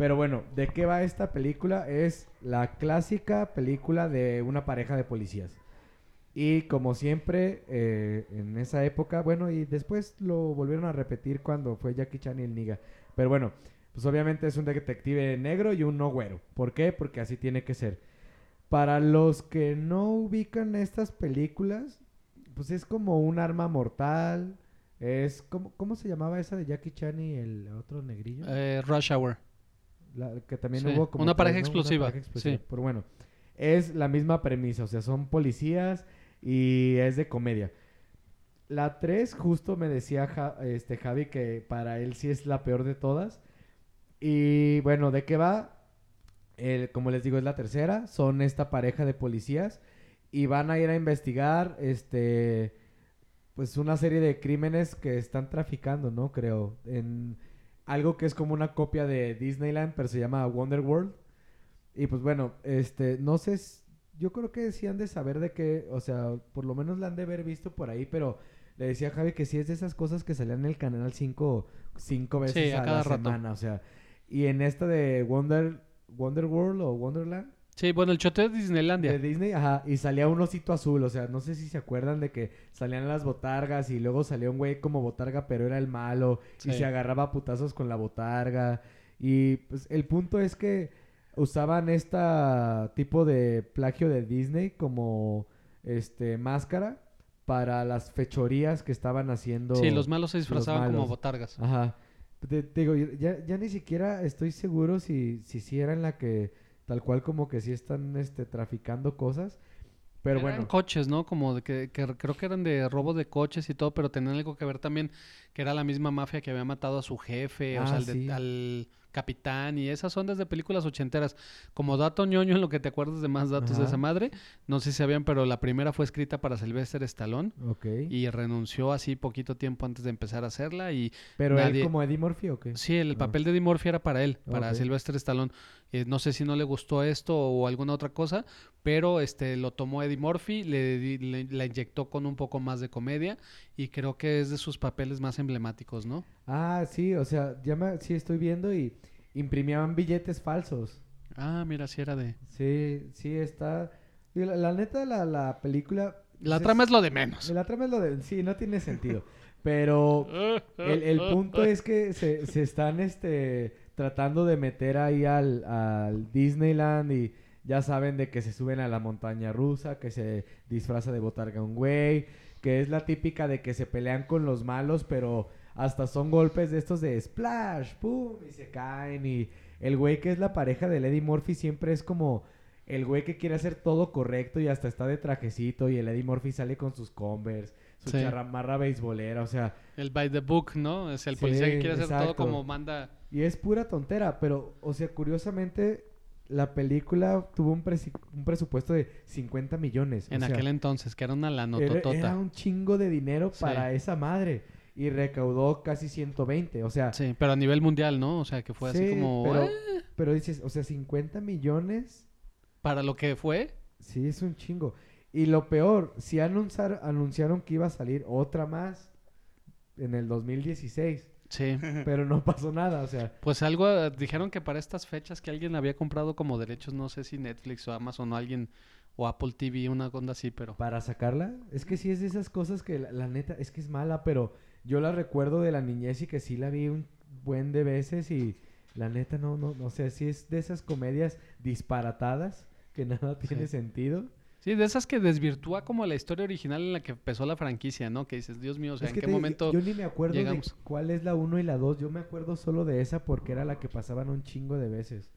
B: Pero bueno, ¿de qué va esta película? Es la clásica película de una pareja de policías. Y como siempre, eh, en esa época, bueno, y después lo volvieron a repetir cuando fue Jackie Chan y el Niga. Pero bueno, pues obviamente es un detective negro y un no güero. ¿Por qué? Porque así tiene que ser. Para los que no ubican estas películas, pues es como un arma mortal. Es como, ¿cómo se llamaba esa de Jackie Chan y el otro negrillo?
D: Eh, Rush Hour.
B: La- que también
D: Sí,
B: hubo como
D: una
B: tres,
D: pareja
B: ¿no?
D: explosiva,
B: pareja explosiva.
D: sí.
B: Pero bueno, es la misma premisa, o sea, son policías y es de comedia. La 3, justo me decía Ja- este Javi que para él sí es la peor de todas. Y bueno, ¿de qué va? El- como les digo, es la tercera. Son esta pareja de policías y van a ir a investigar este pues una serie de crímenes que están traficando, ¿no? Creo. En algo que es como una copia de Disneyland, pero se llama Wonder World. Y pues bueno, este, no sé, yo creo que sí han de saber de qué, o sea, por lo menos la han de haber visto por ahí, pero le decía a Javi que sí es de esas cosas que salían en el canal 5 cinco veces
D: Sí, a
B: a,
D: cada
B: la
D: rato.
B: semana, o sea, y en esta de Wonder Wonder World o Wonderland
D: Sí, bueno, el choteo de Disneylandia.
B: de Disney, ajá, y salía un osito azul, o sea, no sé si se acuerdan de que salían las botargas y luego salía un güey como botarga, pero era el malo y se agarraba a putazos con la botarga. Y pues el punto es que usaban esta tipo de plagio de Disney como este máscara para las fechorías que estaban haciendo.
D: Sí, los malos se disfrazaban como botargas.
B: Ajá. Te, te digo, ya, ya ni siquiera estoy seguro si, si sí era en la que tal cual como que sí están este, traficando cosas. Pero
D: Eran
B: bueno,
D: coches, ¿no? Como de que, que creo que eran de robo de coches y todo, pero tenían algo que ver también, que era la misma mafia que había matado a su jefe, o
B: Ah,
D: sea, al, de- al capitán, y esas son desde películas ochenteras. Como dato ñoño en lo que te acuerdas de más datos de esa madre, no sé si sabían, pero la primera fue escrita para Sylvester Stallone
B: ok.
D: y renunció así poquito tiempo antes de empezar a hacerla y
B: Pero
D: nadie-
B: él como Eddie Murphy o qué?
D: Sí, el
B: Ah.
D: papel de Eddie Murphy era para él, para
B: Ok.
D: Sylvester Stallone. Eh, no sé si no le gustó esto o alguna otra cosa, pero este lo tomó Eddie Murphy, le, la inyectó con un poco más de comedia y creo que es de sus papeles más emblemáticos, ¿no?
B: Ah, sí, o sea, ya me, sí estoy viendo y imprimían billetes falsos.
D: Ah, mira, sí era de...
B: Sí, sí está. la neta, la, la película.
D: La
B: pues,
D: trama es lo de menos.
B: La trama es lo de. Sí, no tiene sentido. Pero el, el punto es que se, se están este, tratando de meter ahí al, al Disneyland y ya saben de que se suben a la montaña rusa, que se disfraza de botarga un güey, que es la típica de que se pelean con los malos, pero hasta son golpes de estos de splash, pum, y se caen y el güey que es la pareja de Eddie Murphy siempre es como el güey que quiere hacer todo correcto y hasta está de trajecito y el Eddie Murphy sale con sus Converse, su
D: Sí.
B: charramarra beisbolera, o sea,
D: El by the book, ¿no? Es el
B: Sí,
D: policía que quiere hacer todo como manda...
B: y es pura tontera, pero, o sea, curiosamente, la película tuvo un, presi- un presupuesto de 50 millones. o
D: En
B: sea,
D: aquel entonces, que era una
B: era,
D: lanototota.
B: era un chingo de dinero
D: Sí.
B: para esa madre. Y recaudó casi 120, o sea,
D: Sí, pero a nivel mundial, ¿no? O sea, que fue así
B: sí,
D: como...
B: pero,
D: "Ah",
B: pero dices, o sea, 50 millones,
D: Para lo que fue,
B: sí, es un chingo. Y lo peor, si anunciar, anunciaron que iba a salir otra más en el 2016,
D: sí.
B: pero no pasó nada, o sea,
D: Pues algo, dijeron que para estas fechas que alguien había comprado como derechos, no sé si Netflix o Amazon o alguien, o Apple TV, una onda así, pero...
B: para sacarla. Es que sí es de esas cosas que la, la neta es que es mala, pero yo la recuerdo de la niñez y que sí la vi un buen de veces y la neta no, no, no sé, sí es de esas comedias disparatadas que nada tiene
D: Sí.
B: sentido.
D: Sí, de esas que desvirtúa como la historia original en la que empezó la franquicia, ¿no? Que dices, Dios mío, o sea,
B: es
D: ¿en qué
B: digo,
D: momento...?
B: yo ni me acuerdo
D: llegamos?
B: de cuál es la 1 y la 2, yo me acuerdo solo de esa porque era la que pasaban un chingo de veces.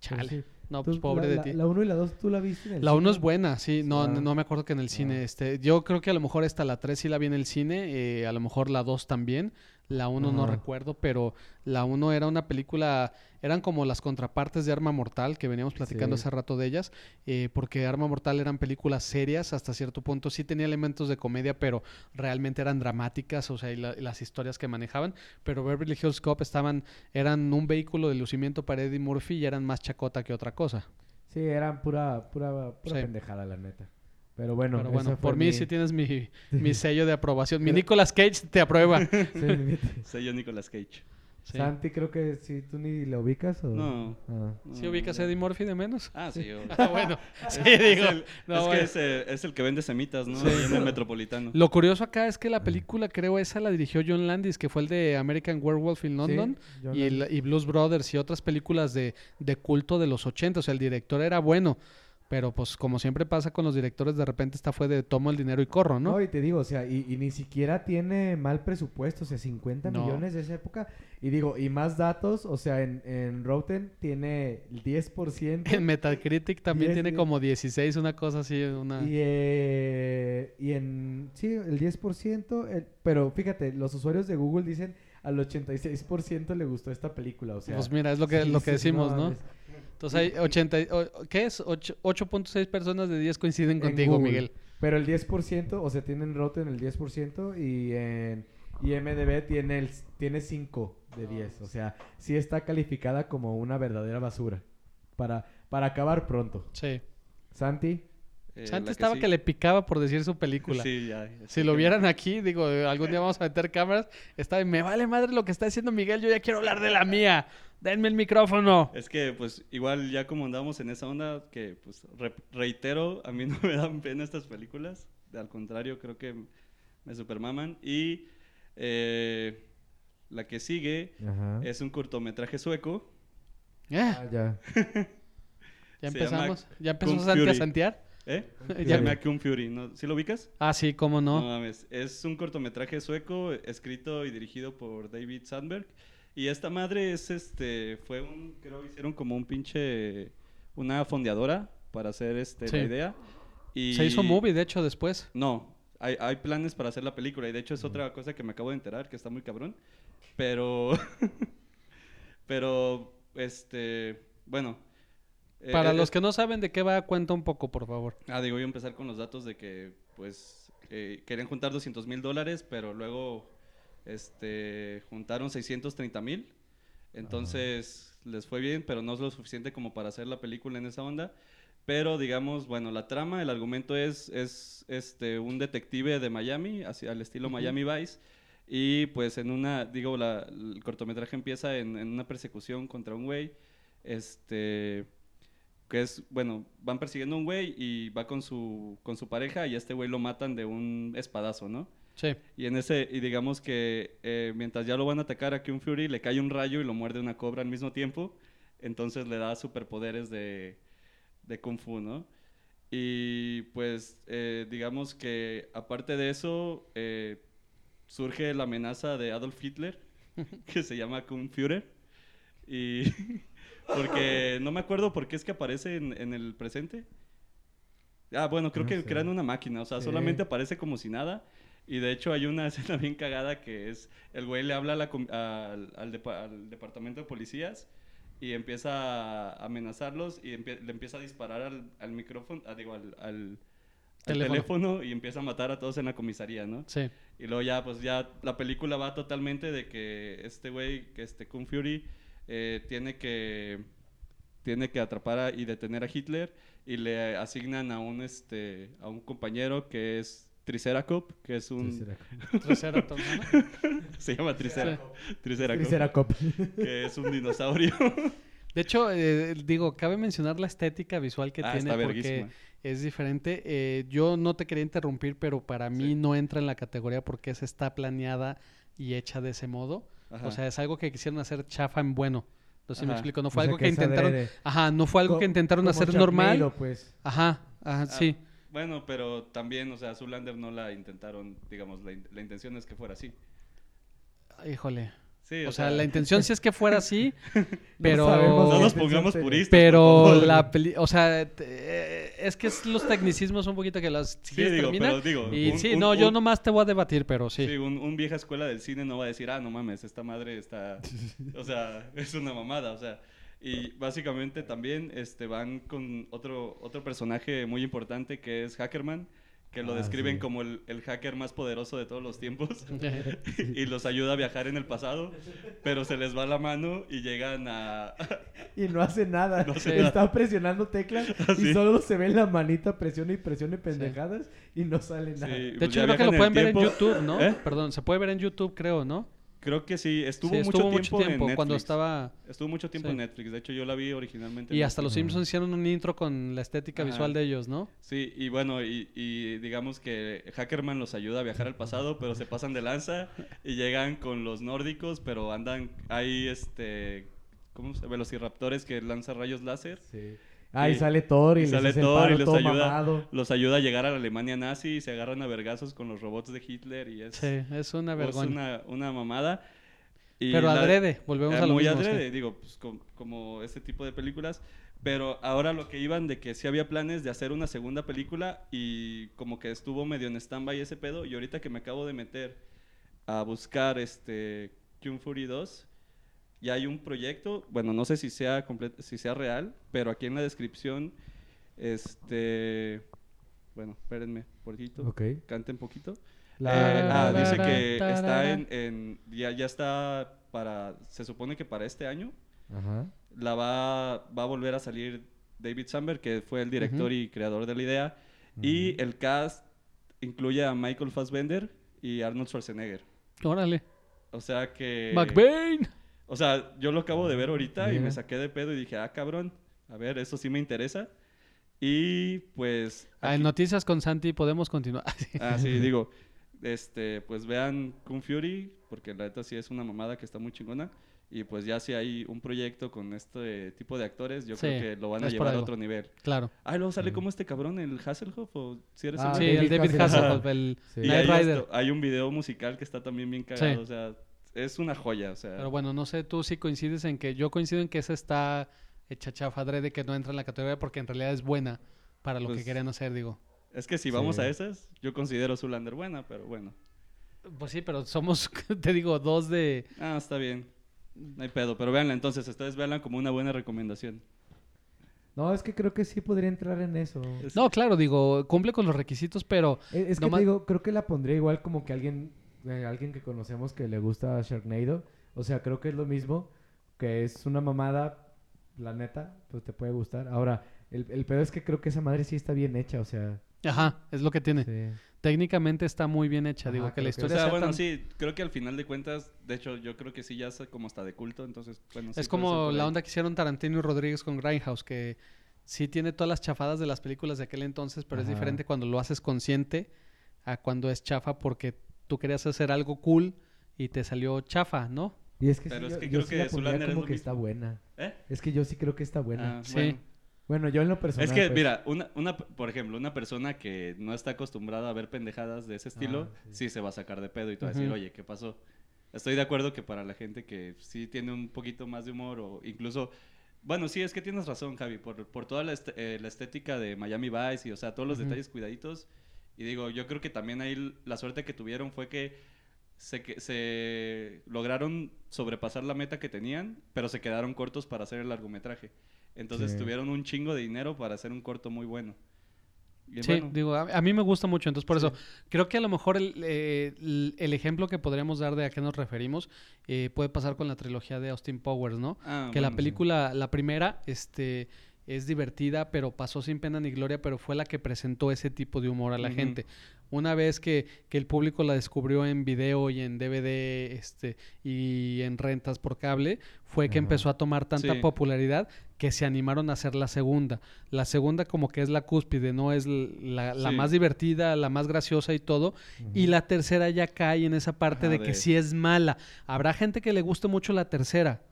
D: Chale.
B: sí,
D: No, pues pobre
B: la,
D: de ti.
B: La 1 y la 2 tú la viste en el
D: La 1 es buena, sí. No,
B: Ah.
D: no, no me acuerdo que en el cine. Este Yo creo que a lo mejor esta la 3 sí la vi en el cine. eh, a lo mejor la 2 también. La 1 no recuerdo, pero la 1 era una película. Eran como las contrapartes de Arma Mortal, que veníamos platicando
B: Sí.
D: hace rato de ellas. eh, porque Arma Mortal eran películas serias hasta cierto punto. Sí tenía elementos de comedia, pero realmente eran dramáticas. O sea, y, la- y las historias que manejaban. Pero Beverly Hills Cop estaban. Eran un vehículo de lucimiento para Eddie Murphy y eran más chacota que otra cosa.
B: Sí, eran pura, pura, pura
D: Sí.
B: pendejada, la neta. Pero bueno,
D: Pero por mí
B: mi-
D: sí tienes mi, mi sello de aprobación. Mi
B: Pero-
D: Nicolas Cage te aprueba.
B: Sí, mi-
C: Soy yo Nicolas Cage.
D: Sí.
B: Santi, creo que sí, tú ni la ubicas o...
C: No.
B: Ah.
C: No,
D: ¿Sí ubicas a. Eddie Murphy de menos?
C: Ah, sí. o-
D: Ah, bueno. Sí,
C: Es
D: digo.
C: el-
D: no,
C: es
D: bueno.
C: que es, eh, es el que vende semitas, ¿no?
D: Sí.
C: Ahí en el Metropolitano.
D: Lo curioso acá es que la película, creo, esa la dirigió John Landis, que fue el de American Werewolf in London.
B: Sí, yo
D: y, el- y Blues Brothers y otras películas de, de culto de los 80. O sea, el director era bueno. Pero pues como siempre pasa con los directores, de repente esta fue de tomo el dinero y corro, ¿no?
B: No, y te digo, o sea, y, y ni siquiera tiene mal presupuesto, o sea, 50
D: No.
B: millones de esa época. Y digo, y más datos, o sea, en, en Rotten tiene el 10%.
D: En Metacritic también tiene como 16, una cosa así, una...
B: Y, eh, y en, sí, el 10%, el- pero fíjate, los usuarios de Google dicen al 86% le gustó esta película, o sea.
D: pues mira, es lo que,
B: sí,
D: lo que
B: sí,
D: decimos, ¿no? Entonces hay 80... y- o- ¿Qué es? Ocho- 8.6 personas de 10 coinciden
B: En
D: contigo,
B: Google.
D: Miguel.
B: Pero el 10%, o sea, tienen Rotten el 10% y en IMDB tiene el tiene 5 de 10, o sea, sí está calificada como una verdadera basura para para acabar pronto.
D: Sí.
B: Santi,
C: Eh,
D: Santi
C: la
D: estaba
C: sí-
D: que le picaba por decir su película.
C: Sí, ya. ya
D: Si lo vieran aquí, digo, algún día vamos a meter cámaras. Está, me vale madre lo que está diciendo Miguel, yo ya quiero hablar de la mía. Denme el micrófono.
C: Es que, pues, igual ya como andamos en esa onda, que, pues, re- reitero, a mí no me dan pena estas películas. Al contrario, creo que me supermaman. Y eh, la que sigue
B: Ajá.
C: es un cortometraje sueco.
D: Eh,
B: Ah, ya.
D: ya empezamos. ¿Ya Santi a
C: Fury.
D: santear?
C: ¿Eh?
D: Ya
C: Se
D: me-
C: llama Kung Fury. ¿no? ¿Sí lo ubicas?
D: Ah, sí, cómo
C: No
D: no.
C: mames. Es un cortometraje sueco escrito y dirigido por David Sandberg. Y esta madre es este. Fue un. Creo hicieron como un pinche. Una fondeadora para hacer este,
D: Sí.
C: la idea. Y
D: Se hizo movie, de hecho, después.
C: No. Hay, hay planes para hacer la película. Y de hecho es otra cosa que me acabo de enterar, que está muy cabrón. Pero. pero. Este. Bueno. eh,
D: Para
C: eh,
D: los que no saben de qué va, cuenta un poco, por favor.
C: Ah, digo, voy a empezar con los datos de que, pues, eh, querían juntar 200 mil dólares, pero luego, este, juntaron 630 mil. Entonces, les fue bien, pero no es lo suficiente como para hacer la película en esa onda. Pero, digamos, bueno, la trama, el argumento es, es este, un detective de Miami, así, al estilo. Miami Vice. Y, pues, en una, digo, la- el cortometraje empieza en, en una persecución contra un güey, este que es, bueno, van persiguiendo a un güey y va con su, con su pareja y a este güey lo matan de un espadazo, ¿no?
D: Sí.
C: Y en ese, y digamos que eh, mientras ya lo van a atacar a Kung Fury, le cae un rayo y lo muerde una cobra al mismo tiempo, entonces le da superpoderes de, de Kung Fu, ¿no? Y pues, eh, digamos que aparte de eso, eh, surge la amenaza de Adolf Hitler, que se llama Kung Führer. Y porque no me acuerdo por qué es que aparece en, en el presente. Ah, bueno, creo
B: No
C: que
B: sé.
C: crean una máquina, o sea,
B: Sí.
C: solamente aparece como si nada. Y de hecho hay una escena bien cagada que es, el güey le habla a la com- al, al depa- al departamento de policías y empieza a amenazarlos y empie- le empieza a disparar al, al micrófono, ah, digo, al
D: Teléfono.
C: teléfono y empieza a matar a todos en la comisaría, ¿no?
D: Sí.
C: Y luego ya, pues ya la película va totalmente de que este güey, que este Kung Fury, eh, tiene que tiene que atrapar a- y detener a Hitler y le asignan a un este a un compañero que es Triceracop, que es un
D: Triceratops, ¿no?
C: se llama Triceracop, Triceracop,
B: Triceracop.
C: que es un dinosaurio.
D: De hecho, eh, digo, cabe mencionar la estética visual que
C: Ah,
D: tiene
C: está
D: porque
C: verguísima.
D: es diferente. Eh, yo no te quería interrumpir, pero para mí
C: Sí.
D: no entra en la categoría porque esa está planeada y hecha de ese modo.
C: Ajá.
D: O sea, es algo que quisieron hacer chafa en bueno. No sé si me explico. No
B: O
D: fue
B: sea,
D: algo
B: que
D: intentaron.
B: adrede.
D: Ajá, no fue algo
B: Co-
D: que intentaron hacer normal.
B: pues.
D: Ajá, ajá,
C: Ah,
D: sí.
C: Bueno, pero también, o sea, Zoolander no la intentaron, digamos, la, in- la intención es que fuera así.
D: Híjole.
C: Sí,
D: O sea, la intención sí es que fuera así, pero...
C: no
B: qué
C: nos pongamos puristas.
D: Pero la peli... O sea, te- eh, es que es los tecnicismos un poquito que las...
C: Sí, digo,
D: termina.
C: pero digo,
D: Y
C: un-
D: sí,
C: un-
D: no, yo
C: un-
D: nomás te voy a debatir, pero sí.
C: Sí, un vieja escuela del cine no va a decir, ah, no mames, esta madre está, o sea, es una mamada, o sea, y básicamente también este, van con otro, otro personaje muy importante que es Hackerman, que lo
B: Ah,
C: describen
B: sí.
C: como el, el hacker más poderoso de todos los tiempos y los ayuda a viajar en el pasado, pero se les va la mano y llegan a...
B: Y no hace nada.
C: No hace
B: Está
C: nada.
B: presionando teclas
C: Sí.
B: y solo se ve la manita presiona y presiona pendejadas y no sale nada.
C: Sí,
D: De
C: pues
D: hecho, creo que lo
C: en
D: pueden ver en. YouTube, ¿no?
C: ¿Eh?
D: Perdón, se puede ver en YouTube, creo, ¿no?
C: Creo que sí, estuvo,
D: Sí,
C: mucho, tiempo en Netflix.
D: cuando estaba...
C: Estuvo mucho tiempo
D: Sí.
C: en Netflix. De hecho, yo la vi originalmente. en
D: Y hasta los
C: Netflix.
D: Simpsons hicieron un intro con la estética
C: Ajá.
D: visual de ellos, ¿no?
C: Sí, y bueno, y, y digamos que Hackerman los ayuda a viajar al pasado, pero se pasan de lanza y llegan con los nórdicos, pero andan, hay este, ¿cómo se llama? Velociraptores que lanzan rayos láser.
B: Sí. Ah, y
C: Y-
B: sale Thor y,
C: y
B: les
C: sale Thor y
B: todo
C: ayuda.
B: mamado.
C: Los ayuda a llegar a la Alemania nazi y se agarran a vergazos con los robots de Hitler y es,
D: Sí, es una
C: es
D: vergüenza.
C: una, una mamada. Y
D: Pero
C: la-
D: adrede, volvemos
C: Eh,
D: a lo
C: muy
D: mismo. sí.
C: adrede, digo, pues, com- como este tipo de películas. Pero ahora lo que iban de que sí había planes de hacer una segunda película y como que estuvo medio en stand-by ese pedo. Y ahorita que me acabo de meter a buscar este Kung Fury 2, ya hay un proyecto, bueno, no sé si sea, si sea real, pero aquí en la descripción, este, bueno, espérenme, poquito,
B: Ok.
C: canten poquito.
B: La-
C: Eh, ah,
B: la-
C: dice que está en, en- ya, ya está para, se supone que para este año
B: Ajá.
C: la va, va a volver a salir David Samberg, que fue el director
D: Ujú.
C: y creador de la idea, y el cast incluye a Michael Fassbender y Arnold Schwarzenegger.
D: Órale.
C: O sea que...
D: McBain.
C: O sea, yo lo acabo de ver ahorita y
B: Mira.
C: me saqué de pedo y dije, ah, cabrón, a ver, eso sí me interesa. Y pues...
D: Ah, en
C: aquí-
D: Noticias con Santi podemos continuar.
C: Ah, sí, digo, este, pues vean Kung Fury, porque la neta sí es una mamada que está muy chingona. Y pues ya si hay un proyecto con este tipo de actores, yo
D: Sí,
C: creo que lo van a llevar a otro nivel.
D: claro.
C: Ah, y luego sale como este cabrón, el Hasselhoff, o si eres
B: Ah,
C: el-
D: Sí, el David Hasselhoff. El
B: Sí.
C: Y
D: Knight
C: hay,
D: Rider.
C: esto- hay un video musical que está también bien cagado,
D: Sí.
C: o sea, es una joya, o sea.
D: Pero bueno, no sé tú si coincides en que yo coincido en que esa está hecha chafa adrede que no entra en la categoría porque en realidad es buena para lo que
C: Pues-
D: querían hacer, digo.
C: Es que si vamos
B: Sí.
C: a esas, yo considero Zulander buena, pero bueno.
D: Pues sí, pero somos, te digo, dos de...
C: Ah, está bien. No hay pedo, pero véanla entonces, ustedes véanla como una buena recomendación.
B: No, es que creo que sí podría entrar en eso.
C: Es-
D: No, claro, digo, cumple con los requisitos, pero
B: Es, es que te digo, creo que la pondría igual como que alguien, eh, alguien que conocemos que le gusta Sharknado. O sea, creo que es lo mismo, que es una mamada, la neta, pues te puede gustar. Ahora, el, el pedo es que creo que esa madre sí está bien hecha, o sea.
D: ajá, es lo que tiene.
B: sí.
D: Técnicamente está muy bien hecha, digo, que la
B: creo que-
C: O
D: historia
C: sea,
D: sea
C: bueno,
D: tan-
C: sí, creo que al final de cuentas, de hecho, yo creo que sí ya es como hasta de culto, entonces, bueno, sí
D: es como la onda que hicieron Tarantino y Rodríguez con Grindhouse, que sí tiene todas las chafadas de las películas de aquel entonces, pero es diferente cuando lo haces consciente a cuando es chafa porque tú querías hacer algo cool y te salió chafa, ¿no?
B: Y es que,
C: Pero
B: sí,
C: es
B: yo-
C: que
B: yo
C: creo
B: sí la
C: que
B: pondría
C: Zoolander es
B: como que
C: mismo.
B: está buena.
C: ¿Eh?
B: Es que yo sí creo que está buena.
C: Ah,
D: Sí.
C: bueno.
B: Bueno, yo en lo personal.
C: Es que,
B: pues,
C: mira, una, una, por ejemplo, una persona que no está acostumbrada a ver pendejadas de ese estilo,
B: Ah,
C: sí. se va a sacar de pedo y te va a decir, oye, ¿qué pasó? Estoy de acuerdo que para la gente que sí tiene un poquito más de humor o incluso... Bueno, sí, es que tienes razón, Javi, por, por toda la, est- eh, la estética de Miami Vice y, o sea, todos los detalles cuidaditos. Y digo, yo creo que también ahí la suerte que tuvieron fue que se, que se lograron sobrepasar la meta que tenían, pero se quedaron cortos para hacer el largometraje. Entonces
B: Sí.
C: tuvieron un chingo de dinero para hacer un corto muy bueno. Y
D: Sí,
C: bueno,
D: digo, a, a mí me gusta mucho, entonces por
C: Sí.
D: eso creo que a lo mejor el, eh, el- el ejemplo que podríamos dar de a qué nos referimos eh, puede pasar con la trilogía de Austin Powers, ¿no?
C: ah,
D: que la película, la primera, este, es divertida, pero pasó sin pena ni gloria, pero fue la que presentó ese tipo de humor a la gente. Una vez que, que el público la descubrió en video y en DVD este, y en rentas por cable, fue que empezó a tomar tanta
C: Sí.
D: popularidad que se animaron a hacer la segunda. La segunda como que es la cúspide, ¿no? Es la, la
C: Sí.
D: más divertida, la más graciosa y todo. Y la tercera ya cae en esa parte de que sí es mala. Habrá gente que le guste mucho la tercera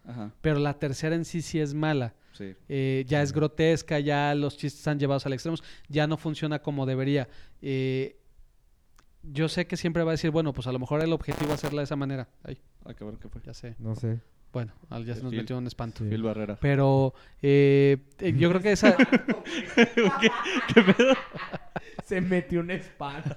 D: pero la tercera en sí sí es mala.
C: Sí.
D: Eh, ya es grotesca, ya los chistes están llevados al extremo, ya no funciona como debería. Eh, yo sé que siempre va a decir, bueno, pues a lo mejor el objetivo es hacerla de esa manera. Ay,
C: Ah, ¿qué fue?
D: ya sé.
B: No sé.
D: Bueno, ya se
C: El
D: nos
C: Phil.
D: metió un espanto.
B: Sí.
C: Phil Barrera.
D: Pero eh, eh, yo creo que esa...
C: ¿Qué, qué pedo?
B: Se metió un espanto.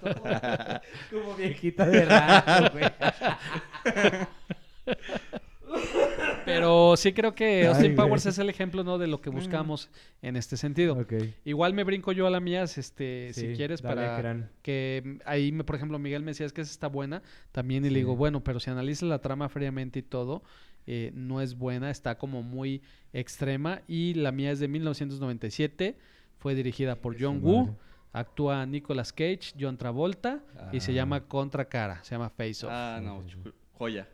B: Como viejita de rato, güey.
D: Pero sí creo que
B: Ay,
D: Austin
B: güey.
D: Powers es el ejemplo, ¿no? De lo que buscamos en este sentido. Igual me brinco yo a la mía, este, si quieres,
B: dale,
D: para que mm, ahí, me- por ejemplo, Miguel me decía, es que esa está buena también, y le digo, bueno, pero si analizas la trama fríamente y todo, eh, no es buena, está como muy extrema, y la mía es de 1997, fue dirigida por John Woo, actúa Nicolas Cage, John Travolta, y se
B: Ah.
D: llama Contra Cara, se llama Face Off.
C: Ah, no, joya.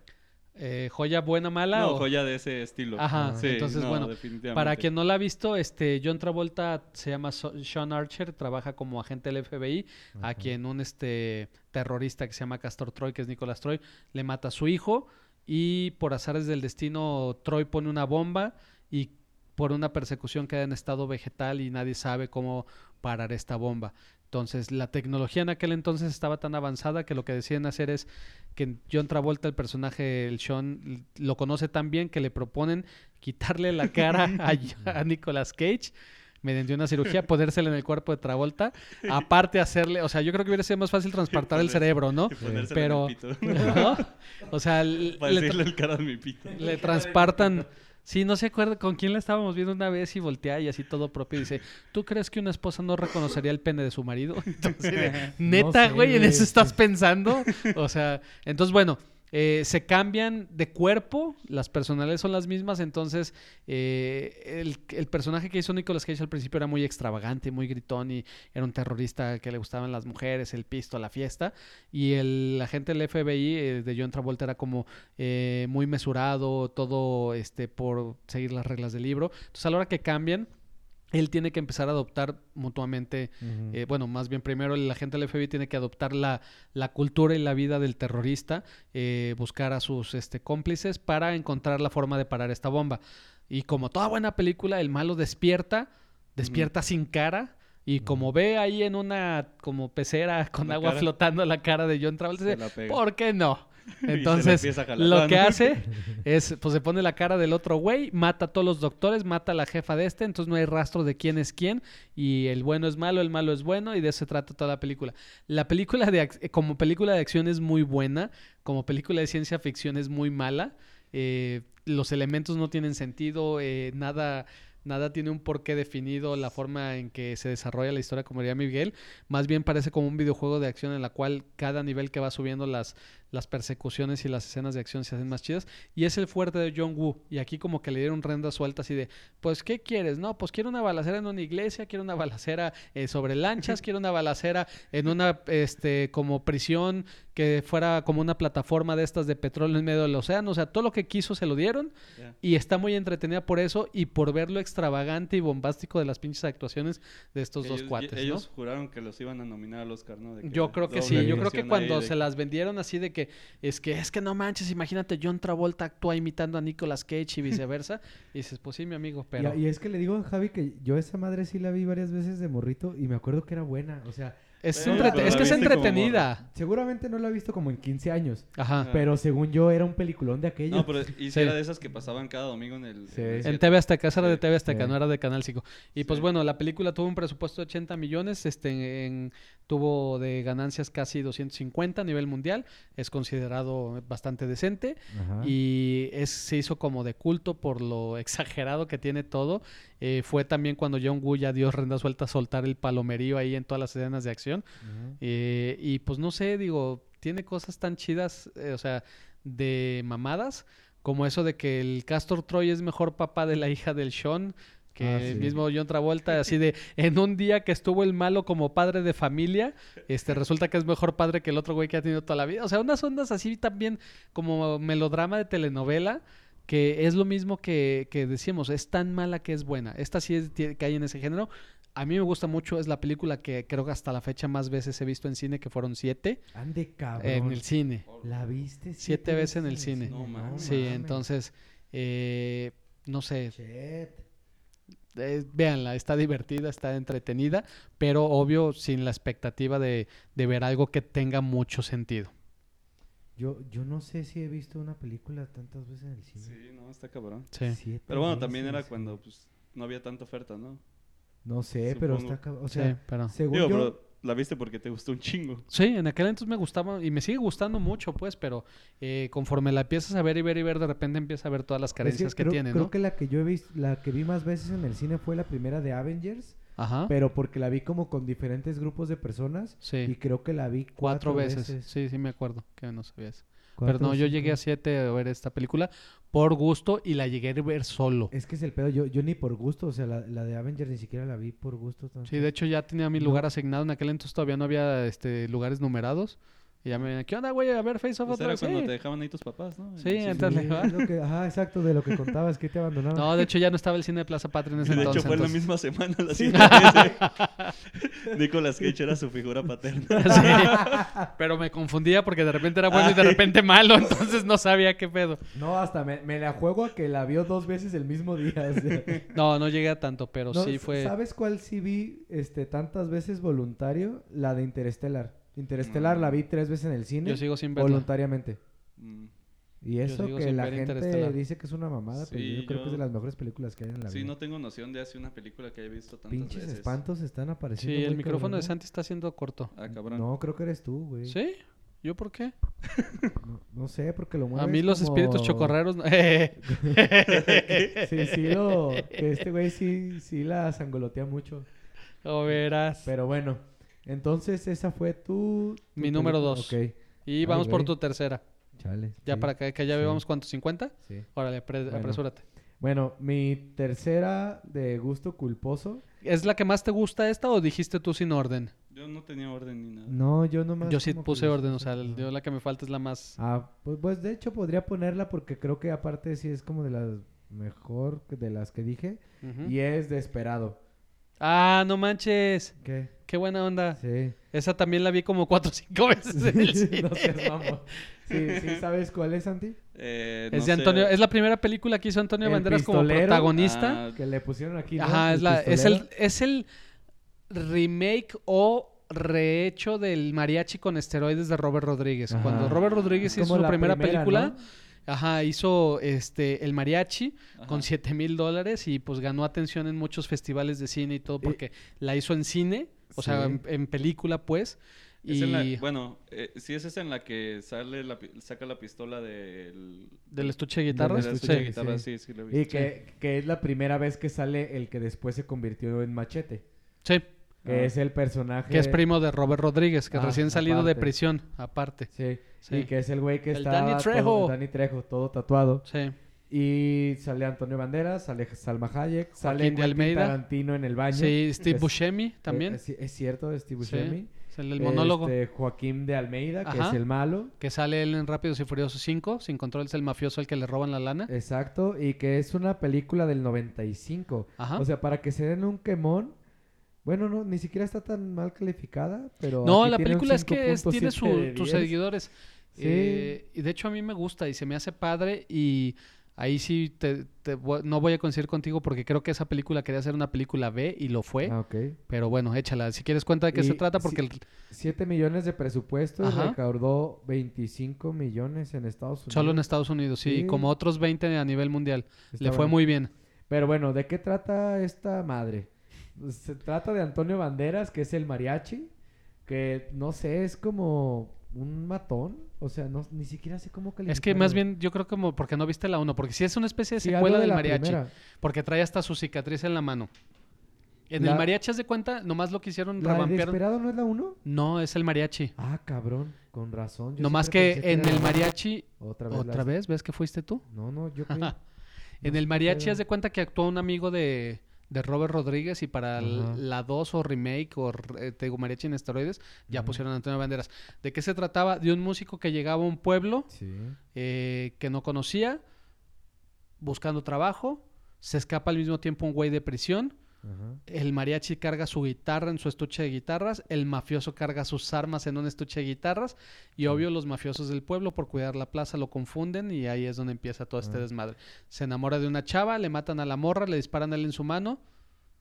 D: Eh, ¿Joya buena, mala?
C: No,
D: o-
C: joya de ese estilo.
D: Ajá,
C: Sí,
D: entonces,
C: no,
D: bueno. Para quien no la ha visto, este John Travolta se llama So- Sean Archer, trabaja como agente del FBI, a quien un este terrorista que se llama Castor Troy, que es Nicolás Troy, le mata a su hijo y por azares del destino Troy pone una bomba y por una persecución queda en estado vegetal y nadie sabe cómo parar esta bomba. Entonces, la tecnología en aquel entonces estaba tan avanzada que lo que deciden hacer es que John Travolta, el personaje, el Sean, lo conoce tan bien que le proponen quitarle la cara a, a Nicolas Cage mediante una cirugía, ponérsela en el cuerpo de Travolta, aparte hacerle, o sea, yo creo que hubiera sido más fácil transportar el cerebro, ¿no? Pero,
C: en el pito.
D: ¿no? O sea, le, le
C: decirle el cara de mi pito.
D: le transpartan. Sí, no se acuerda con quién la estábamos viendo una vez y voltea y así todo propio y dice, ¿tú crees que una esposa no reconocería el pene de su marido? Entonces, Neta,
B: sé,
D: güey, en
B: güey,
D: eso estás pensando. O sea, entonces, bueno, eh, se cambian de cuerpo, las personales son las mismas, entonces eh, el, el personaje que hizo Nicolas Cage al principio era muy extravagante, muy gritón y era un terrorista que le gustaban las mujeres, el pisto, la fiesta, y el agente del FBI eh, de John Travolta era como eh, muy mesurado, todo este por seguir las reglas del libro. Entonces, a la hora que cambian, él tiene que empezar a adoptar mutuamente eh, bueno, más bien primero el agente del FBI tiene que adoptar la, la cultura y la vida del terrorista, eh, buscar a sus este, cómplices para encontrar la forma de parar esta bomba. Y como toda buena película, el malo despierta, despierta sin cara. Y como ve ahí en una como pecera con
C: La
D: agua
C: cara.
D: flotando la cara de John Travolta, dice,
C: la.
D: ¿por qué no? Entonces, lo que hace es, pues se pone la cara del otro güey, mata a todos los doctores, mata a la jefa de este, entonces no hay rastro de quién es quién, y el bueno es malo, el malo es bueno, y de eso se trata toda la película. La película de, como película de acción es muy buena, como película de ciencia ficción es muy mala, eh, los elementos no tienen sentido, eh, nada... Nada tiene un porqué definido, la forma en que se desarrolla la historia, como diría Miguel. Más bien parece como un videojuego de acción en la cual cada nivel que va subiendo las, las persecuciones y las escenas de acción se hacen más chidas. Y es el fuerte de John Woo. Y aquí como que le dieron rienda suelta así de, pues, ¿qué quieres? No, pues quiero una balacera en una iglesia, quiero una balacera eh, sobre lanchas, quiero una balacera en una, este, como prisión que fuera como una plataforma de estas de petróleo en medio del océano. O sea, todo lo que quiso se lo dieron. Y está muy entretenida por eso y por ver lo extravagante y bombástico de las pinches actuaciones de estos dos cuates,
C: ellos juraron que los iban a nominar al Oscar, ¿no? De que
D: Yo creo que sí, yo creo que cuando
C: de-
D: se las vendieron así de que es que es que no manches, imagínate John Travolta actúa imitando a Nicolas Cage y viceversa, y dices, pues sí, mi amigo, pero
B: Y, y es que le digo a Javi que yo esa madre sí la vi varias veces de morrito y me acuerdo que era buena. O sea,
D: es,
C: Pero-
D: entrete-
C: pero
D: es que es
C: como
D: entretenida.
B: seguramente no la he visto como en 15 años.
D: Ajá.
B: Pero según yo era un peliculón de aquello.
C: No, pero y si
D: Sí.
C: era de esas que pasaban cada domingo en el...
B: Sí.
C: en el
D: En. TV Azteca, esa era de. TV Azteca,
B: Sí.
D: no era de Canal 5. Y pues bueno, la película tuvo un presupuesto de 80 millones, este, en- tuvo de ganancias casi 250 a nivel mundial, es considerado bastante decente.
B: Ajá.
D: Y es, se hizo como de culto por lo exagerado que tiene todo. Eh, fue también cuando John Woo ya dio renda suelta a soltar el palomerío ahí en todas las escenas de acción. Eh, y pues no sé, digo, tiene cosas tan chidas, eh, o sea, de mamadas, como eso de que el Castor Troy es mejor papá de la hija del Sean. Que
B: Ah,
D: el mismo John Travolta, así de, en un día que estuvo el malo como padre de familia, este, resulta que es mejor padre que el otro güey que ha tenido toda la vida. O sea, unas ondas así también como melodrama de telenovela, que es lo mismo que, que decíamos, es tan mala que es buena. Esta sí es, tie- cae en ese género. A mí me gusta mucho, es la película que creo que hasta la fecha más veces he visto en cine, que fueron siete
B: Ande cabrón.
D: en el cine.
B: ¿La viste?
D: Siete veces en el cine.
C: No.
D: Sí, entonces, eh, no sé,
B: Shit.
D: eh, véanla, está divertida, está entretenida, pero obvio sin la expectativa de, de ver algo que tenga mucho sentido.
B: Yo, yo no sé si he visto una película tantas veces en el cine.
C: Sí, no, está cabrón.
D: Sí.
B: Siete
C: Pero bueno, también era
B: sí.
C: cuando pues no había tanta oferta, ¿no?
B: No sé, pero está cabrón. O
D: Sí,
B: sea,
D: pero...
B: según
C: Digo,
B: yo...
C: pero la viste porque te gustó un chingo.
D: Sí, en aquel entonces me gustaba y me sigue gustando mucho, pues, pero eh, conforme la empiezas a ver y ver y ver, de repente empiezas a ver todas las
B: es
D: carencias que,
B: creo,
D: tiene,
B: creo
D: ¿no?
B: que la que yo he visto, la que vi más veces en el cine fue la primera de Avengers,
D: Ajá.
B: pero porque la vi como con diferentes grupos de personas y
D: Sí,
B: creo que la vi
D: cuatro,
B: cuatro,
D: veces. Sí, sí me acuerdo que no sabías.
B: Cuatro
D: Pero no, yo llegué a
B: veces.
D: siete a ver esta película por gusto y la llegué a ver solo.
B: Es que es el pedo, yo, yo ni por gusto, o sea, la, la de Avengers ni siquiera la vi por gusto. tanto.
D: Sí, de hecho ya tenía mi
B: No.
D: lugar asignado. En aquel entonces todavía no había este, lugares numerados. Y ya me viene, ¿qué onda, güey? A ver, Face Off
C: Pues
D: otra
C: era
D: vez.
C: cuando
D: Sí.
C: te dejaban ahí tus papás, ¿no?
D: Sí, entonces-
B: Sí, lo que- ajá, exacto, de lo que contabas, que te abandonaron.
D: No, de hecho ya no estaba el cine de Plaza Patria en ese
C: De
D: entonces.
C: hecho, fue la
D: entonces-
C: misma semana la siguiente. Nicolas Cage era su figura paterna.
D: Sí. Pero me confundía porque de repente era bueno y de repente malo, entonces no sabía qué pedo.
B: No, hasta me, me la juego a que la vio dos veces el mismo día. o sea.
D: No, no llegué a tanto, pero
B: No,
D: sí fue.
B: ¿Sabes cuál sí vi este, tantas veces voluntario? La de Interstellar. Interstellar
C: Mm.
B: la vi tres veces en el cine
D: Yo sigo sin verla.
B: voluntariamente.
C: Mm.
B: Y eso que la gente
D: Interestelar.
B: dice que es una mamada, pero
C: Sí,
B: yo creo que es de las mejores películas que hay en la
C: Sí,
B: vida.
C: no tengo noción de hace una película que haya visto tantas
B: Pinches
C: veces.
B: espantos están apareciendo.
D: Sí, el micrófono de Santi está siendo corto.
C: Ah, cabrón.
B: No, creo que eres tú, güey.
D: ¿Sí? ¿Yo por qué?
B: No, no sé, porque lo mueves
D: A mí los
B: como-
D: espíritus chocorreros... no-
B: Sí, sí, lo... que este güey sí, sí la sangolotea mucho.
D: O verás.
B: Pero bueno, entonces esa fue tu... tu
D: Mi número
B: película.
D: dos.
B: Ok,
D: Y vamos por
B: güey.
D: tu tercera.
B: chale.
D: Ya
B: sí,
D: para que, que ya
B: sí.
D: llevamos cuántos, ¿50?
B: Sí.
D: Órale, apre-
B: Bueno.
D: apresúrate.
B: Bueno, mi tercera de gusto culposo.
D: ¿Es la que más te gusta esta o dijiste tú sin orden?
C: Yo no tenía orden ni nada.
B: No, yo nomás...
D: Yo sí
B: como
D: puse orden, o sea, el- yo la que me falta es la más...
B: Ah, pues, pues de hecho podría ponerla porque creo que aparte sí es como de las mejor que- de las que dije.
D: Ujú.
B: Y es Desperado.
D: Ah, no manches.
B: ¿Qué?
D: Qué buena onda.
B: Sí.
D: Esa también la vi como cuatro o cinco veces en el cine.
B: no seas. Sí, sí, ¿sabes cuál es, Santi?
C: Eh,
D: Es
C: no
D: de
C: sé.
D: Antonio, es la primera película que hizo Antonio
B: El
D: Banderas como protagonista.
C: Ah,
B: Que le pusieron aquí, ¿no?
D: Ajá,
B: El
D: es, la, es, el, es el remake o rehecho del mariachi con esteroides de Robert Rodríguez.
B: Ajá.
D: Cuando Robert Rodríguez hizo su
B: la
D: primera,
B: primera,
D: película,
B: ¿no?
D: Ajá, hizo este el mariachi
C: ajá.
D: con 7 mil dólares y pues ganó atención en muchos festivales de cine y todo porque la hizo en cine, o sea,
B: Sí.
D: en, en película pues.
C: Es
D: Y
C: en la- bueno, eh, sí es esa en la que sale la, saca la pistola del...
D: del estuche de
B: Del
D: guitarras.
C: del
B: estuche
C: estuche de
B: Sí,
C: guitarra,
B: sí.
C: sí, sí, lo he visto.
B: Y que, que es la primera vez que sale el que después se convirtió en Machete.
D: Sí,
B: Que
C: Ah.
B: es el personaje...
D: que es primo de Robert Rodríguez, que
B: Ah,
D: recién salido de prisión, aparte.
B: Sí.
D: Sí.
B: Y que es el güey que está...
D: Danny Trejo.
B: Danny Trejo, todo tatuado.
D: Sí.
B: Y sale Antonio Banderas, sale Salma Hayek, sale
D: Joaquín de
B: Quentin
D: Almeida.
B: Tarantino en el baño.
D: Sí, Steve
B: Es-
D: Buscemi también.
B: Eh, Es, es cierto, Steve
D: Sí,
B: Buscemi.
D: es el, el monólogo.
B: Este, Joaquín de Almeida, que
D: Ajá.
B: es el malo.
D: Que sale él en Rápidos y Furiosos 5. Sin control es el mafioso al que le roban la lana.
B: Exacto, y que es una película del 95.
D: Ajá.
B: O sea, para que se den un quemón. Bueno, no, ni siquiera está tan mal calificada, pero.
D: no, la película es que es- tiene
B: 5.7
D: su-
B: de
D: sus
B: 10.
D: seguidores.
B: Sí.
D: Eh, y de hecho a mí me gusta y se me hace padre y ahí sí te, te voy- no voy a coincidir contigo porque creo que esa película quería ser una película B y lo fue.
B: Ah, ok.
D: Pero bueno, échala. Si quieres cuenta de qué
B: Y
D: se trata porque
B: sí-
D: el-
B: 7 millones de presupuesto y
D: Ajá.
B: recaudó 25 millones en Estados Unidos.
D: solo en Estados Unidos, sí,
B: Sí.
D: como otros 20 a nivel mundial.
B: Está
D: Le fue
B: bueno.
D: muy bien.
B: Pero bueno, ¿de qué trata esta madre? Se trata de Antonio Banderas, que es el mariachi, que no sé, es como un matón. O sea, no, ni siquiera sé cómo calificarlo.
D: Es que más bien yo creo como porque no viste la 1, porque si es una especie de
B: Sí,
D: secuela
B: de
D: del mariachi.
B: primera.
D: Porque trae hasta su cicatriz en la mano. En
B: La-
D: el mariachi, haz de cuenta, nomás lo que hicieron,
B: ¿La de
D: revampearon.
B: Desperado no es la 1?
D: No, es el mariachi.
B: Ah, cabrón, con razón. yo
D: nomás que en el mariachi.
B: Otra vez.
D: ¿Otra
B: las-
D: vez? ¿Ves que fuiste tú?
B: No, no, yo creo.
D: En el mariachi, haz de cuenta que actuó un amigo de, de Robert Rodríguez y para la 2 o remake o eh, te digo mariachi en esteroides, ya pusieron a Antonio Banderas. ¿De qué se trataba? De un músico que llegaba a un pueblo
B: Sí.
D: eh, que no conocía, buscando trabajo, se escapa al mismo tiempo un güey de prisión,
B: Ajá.
D: el mariachi carga su guitarra en su estuche de guitarras, el mafioso carga sus armas en un estuche de guitarras y obvio los mafiosos del pueblo por cuidar la plaza lo confunden y ahí es donde empieza todo este desmadre. Se enamora de una chava, le matan a la morra, le disparan a él en su mano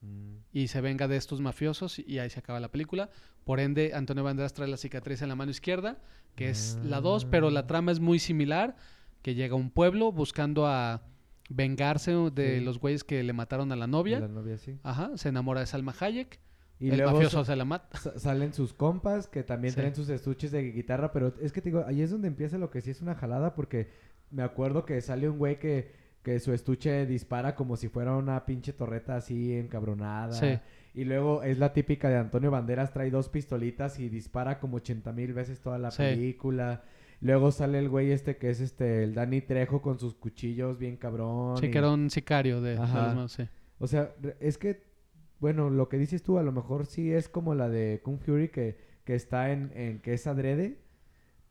B: Mm.
D: y se venga de estos mafiosos y ahí se acaba la película. Por ende, Antonio Banderas trae la cicatriz en la mano izquierda, que es la 2, pero la
B: Ah.
D: trama es muy similar, que llega a un pueblo buscando a vengarse de
B: Sí.
D: los güeyes que le mataron a la novia.
B: La novia, sí.
D: Ajá, se enamora de Salma Hayek.
B: Y
D: el
B: luego
D: mafioso se la mata.
B: sa- salen sus compas que también
D: Sí.
B: traen sus estuches de guitarra, pero es que te digo, ahí es donde empieza lo que sí es una jalada porque me acuerdo que sale un güey que, que su estuche dispara como si fuera una pinche torreta así encabronada.
D: Sí.
B: Y luego es la típica de Antonio Banderas, trae dos pistolitas y dispara como 80 mil veces toda la
D: Sí.
B: película. Luego sale el güey este que es este, el Danny Trejo con sus cuchillos bien cabrón.
D: Sí,
B: y-
D: que era un sicario de,
B: Ajá. o sea, es que, bueno, lo que dices tú, a lo mejor sí es como la de Kung Fury que, que está en, en que es adrede,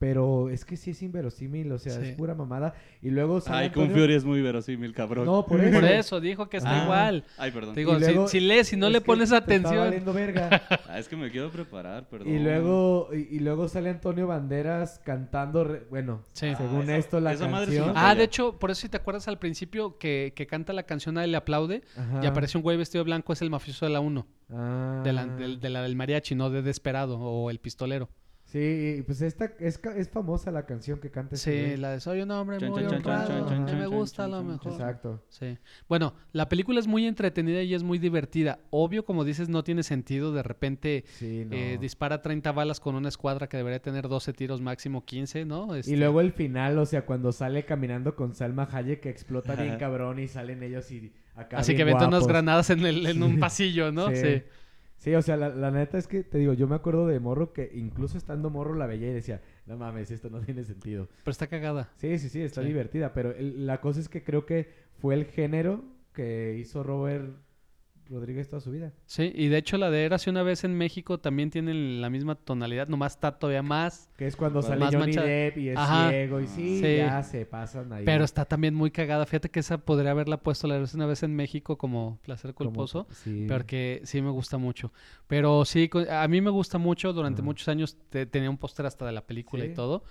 B: Pero es que sí es inverosímil, o sea,
D: Sí.
B: es pura mamada. Y luego sale
C: Ay, con
B: Antonio-
C: Fury es muy verosímil, cabrón.
B: No, por eso.
D: Por eso dijo que está
C: Ah.
D: igual.
C: Ay, perdón.
D: Digo,
B: luego-
D: si, si lees y no le pones
B: te está
D: atención.
B: valiendo verga.
C: Ah, es que me quiero preparar, perdón.
B: y luego y, y luego sale Antonio Banderas cantando, re- bueno,
D: Sí.
B: según
C: Ah, esa-
B: esto la
C: esa
B: canción.
D: Ah, de hecho, por eso si te acuerdas al principio que, que canta la canción a él le aplaude
B: Ajá.
D: y aparece un güey vestido de blanco, es el mafioso de la 1,
B: Ah.
D: de, la, del- de la del mariachi, no de Desperado o el pistolero.
B: Sí, pues esta es, ca- es famosa la canción que canta ese
D: Sí, la de Soy un hombre
C: Chan,
D: muy
C: chan,
D: honrado,
B: chan,
D: me gusta
C: chan,
D: lo mejor.
B: Exacto.
D: Sí. Bueno, la película es muy entretenida y es muy divertida. Obvio, como dices, no tiene sentido. De repente
B: Sí, no.
D: eh, dispara 30 balas con una escuadra que debería tener 12 tiros máximo 15, ¿no? Este,
B: Y luego el final, o sea, cuando sale caminando con Salma Hayek que explota bien cabrón y salen ellos y acá
D: Así que avienta unas granadas en, el, en un pasillo, ¿no?
B: Sí.
D: Sí.
B: Sí, o sea, la, la neta es que te digo, yo me acuerdo de Morro que incluso estando Morro la veía y decía, no mames, esto no tiene sentido.
D: Pero está cagada.
B: Sí, sí, sí, está
D: Sí.
B: divertida, pero el- la cosa es que creo que fue el género que hizo Robert Rodríguez toda su vida.
D: Sí, y de hecho la de Érase una vez en México también tiene la misma tonalidad, nomás está todavía más.
B: Que es cuando sale Johnny
D: mancha-
B: Depp y es
D: Ajá.
B: ciego y sí,
D: Sí.
B: ya se pasan ahí.
D: Pero está también muy cagada. Fíjate que esa podría haberla puesto la de Érase una vez en México como placer
B: Como-
D: culposo.
B: sí.
D: Porque sí me gusta mucho. Pero sí, a mí me gusta mucho. Durante muchos años te- tenía un póster hasta de la película
B: Sí.
D: y todo.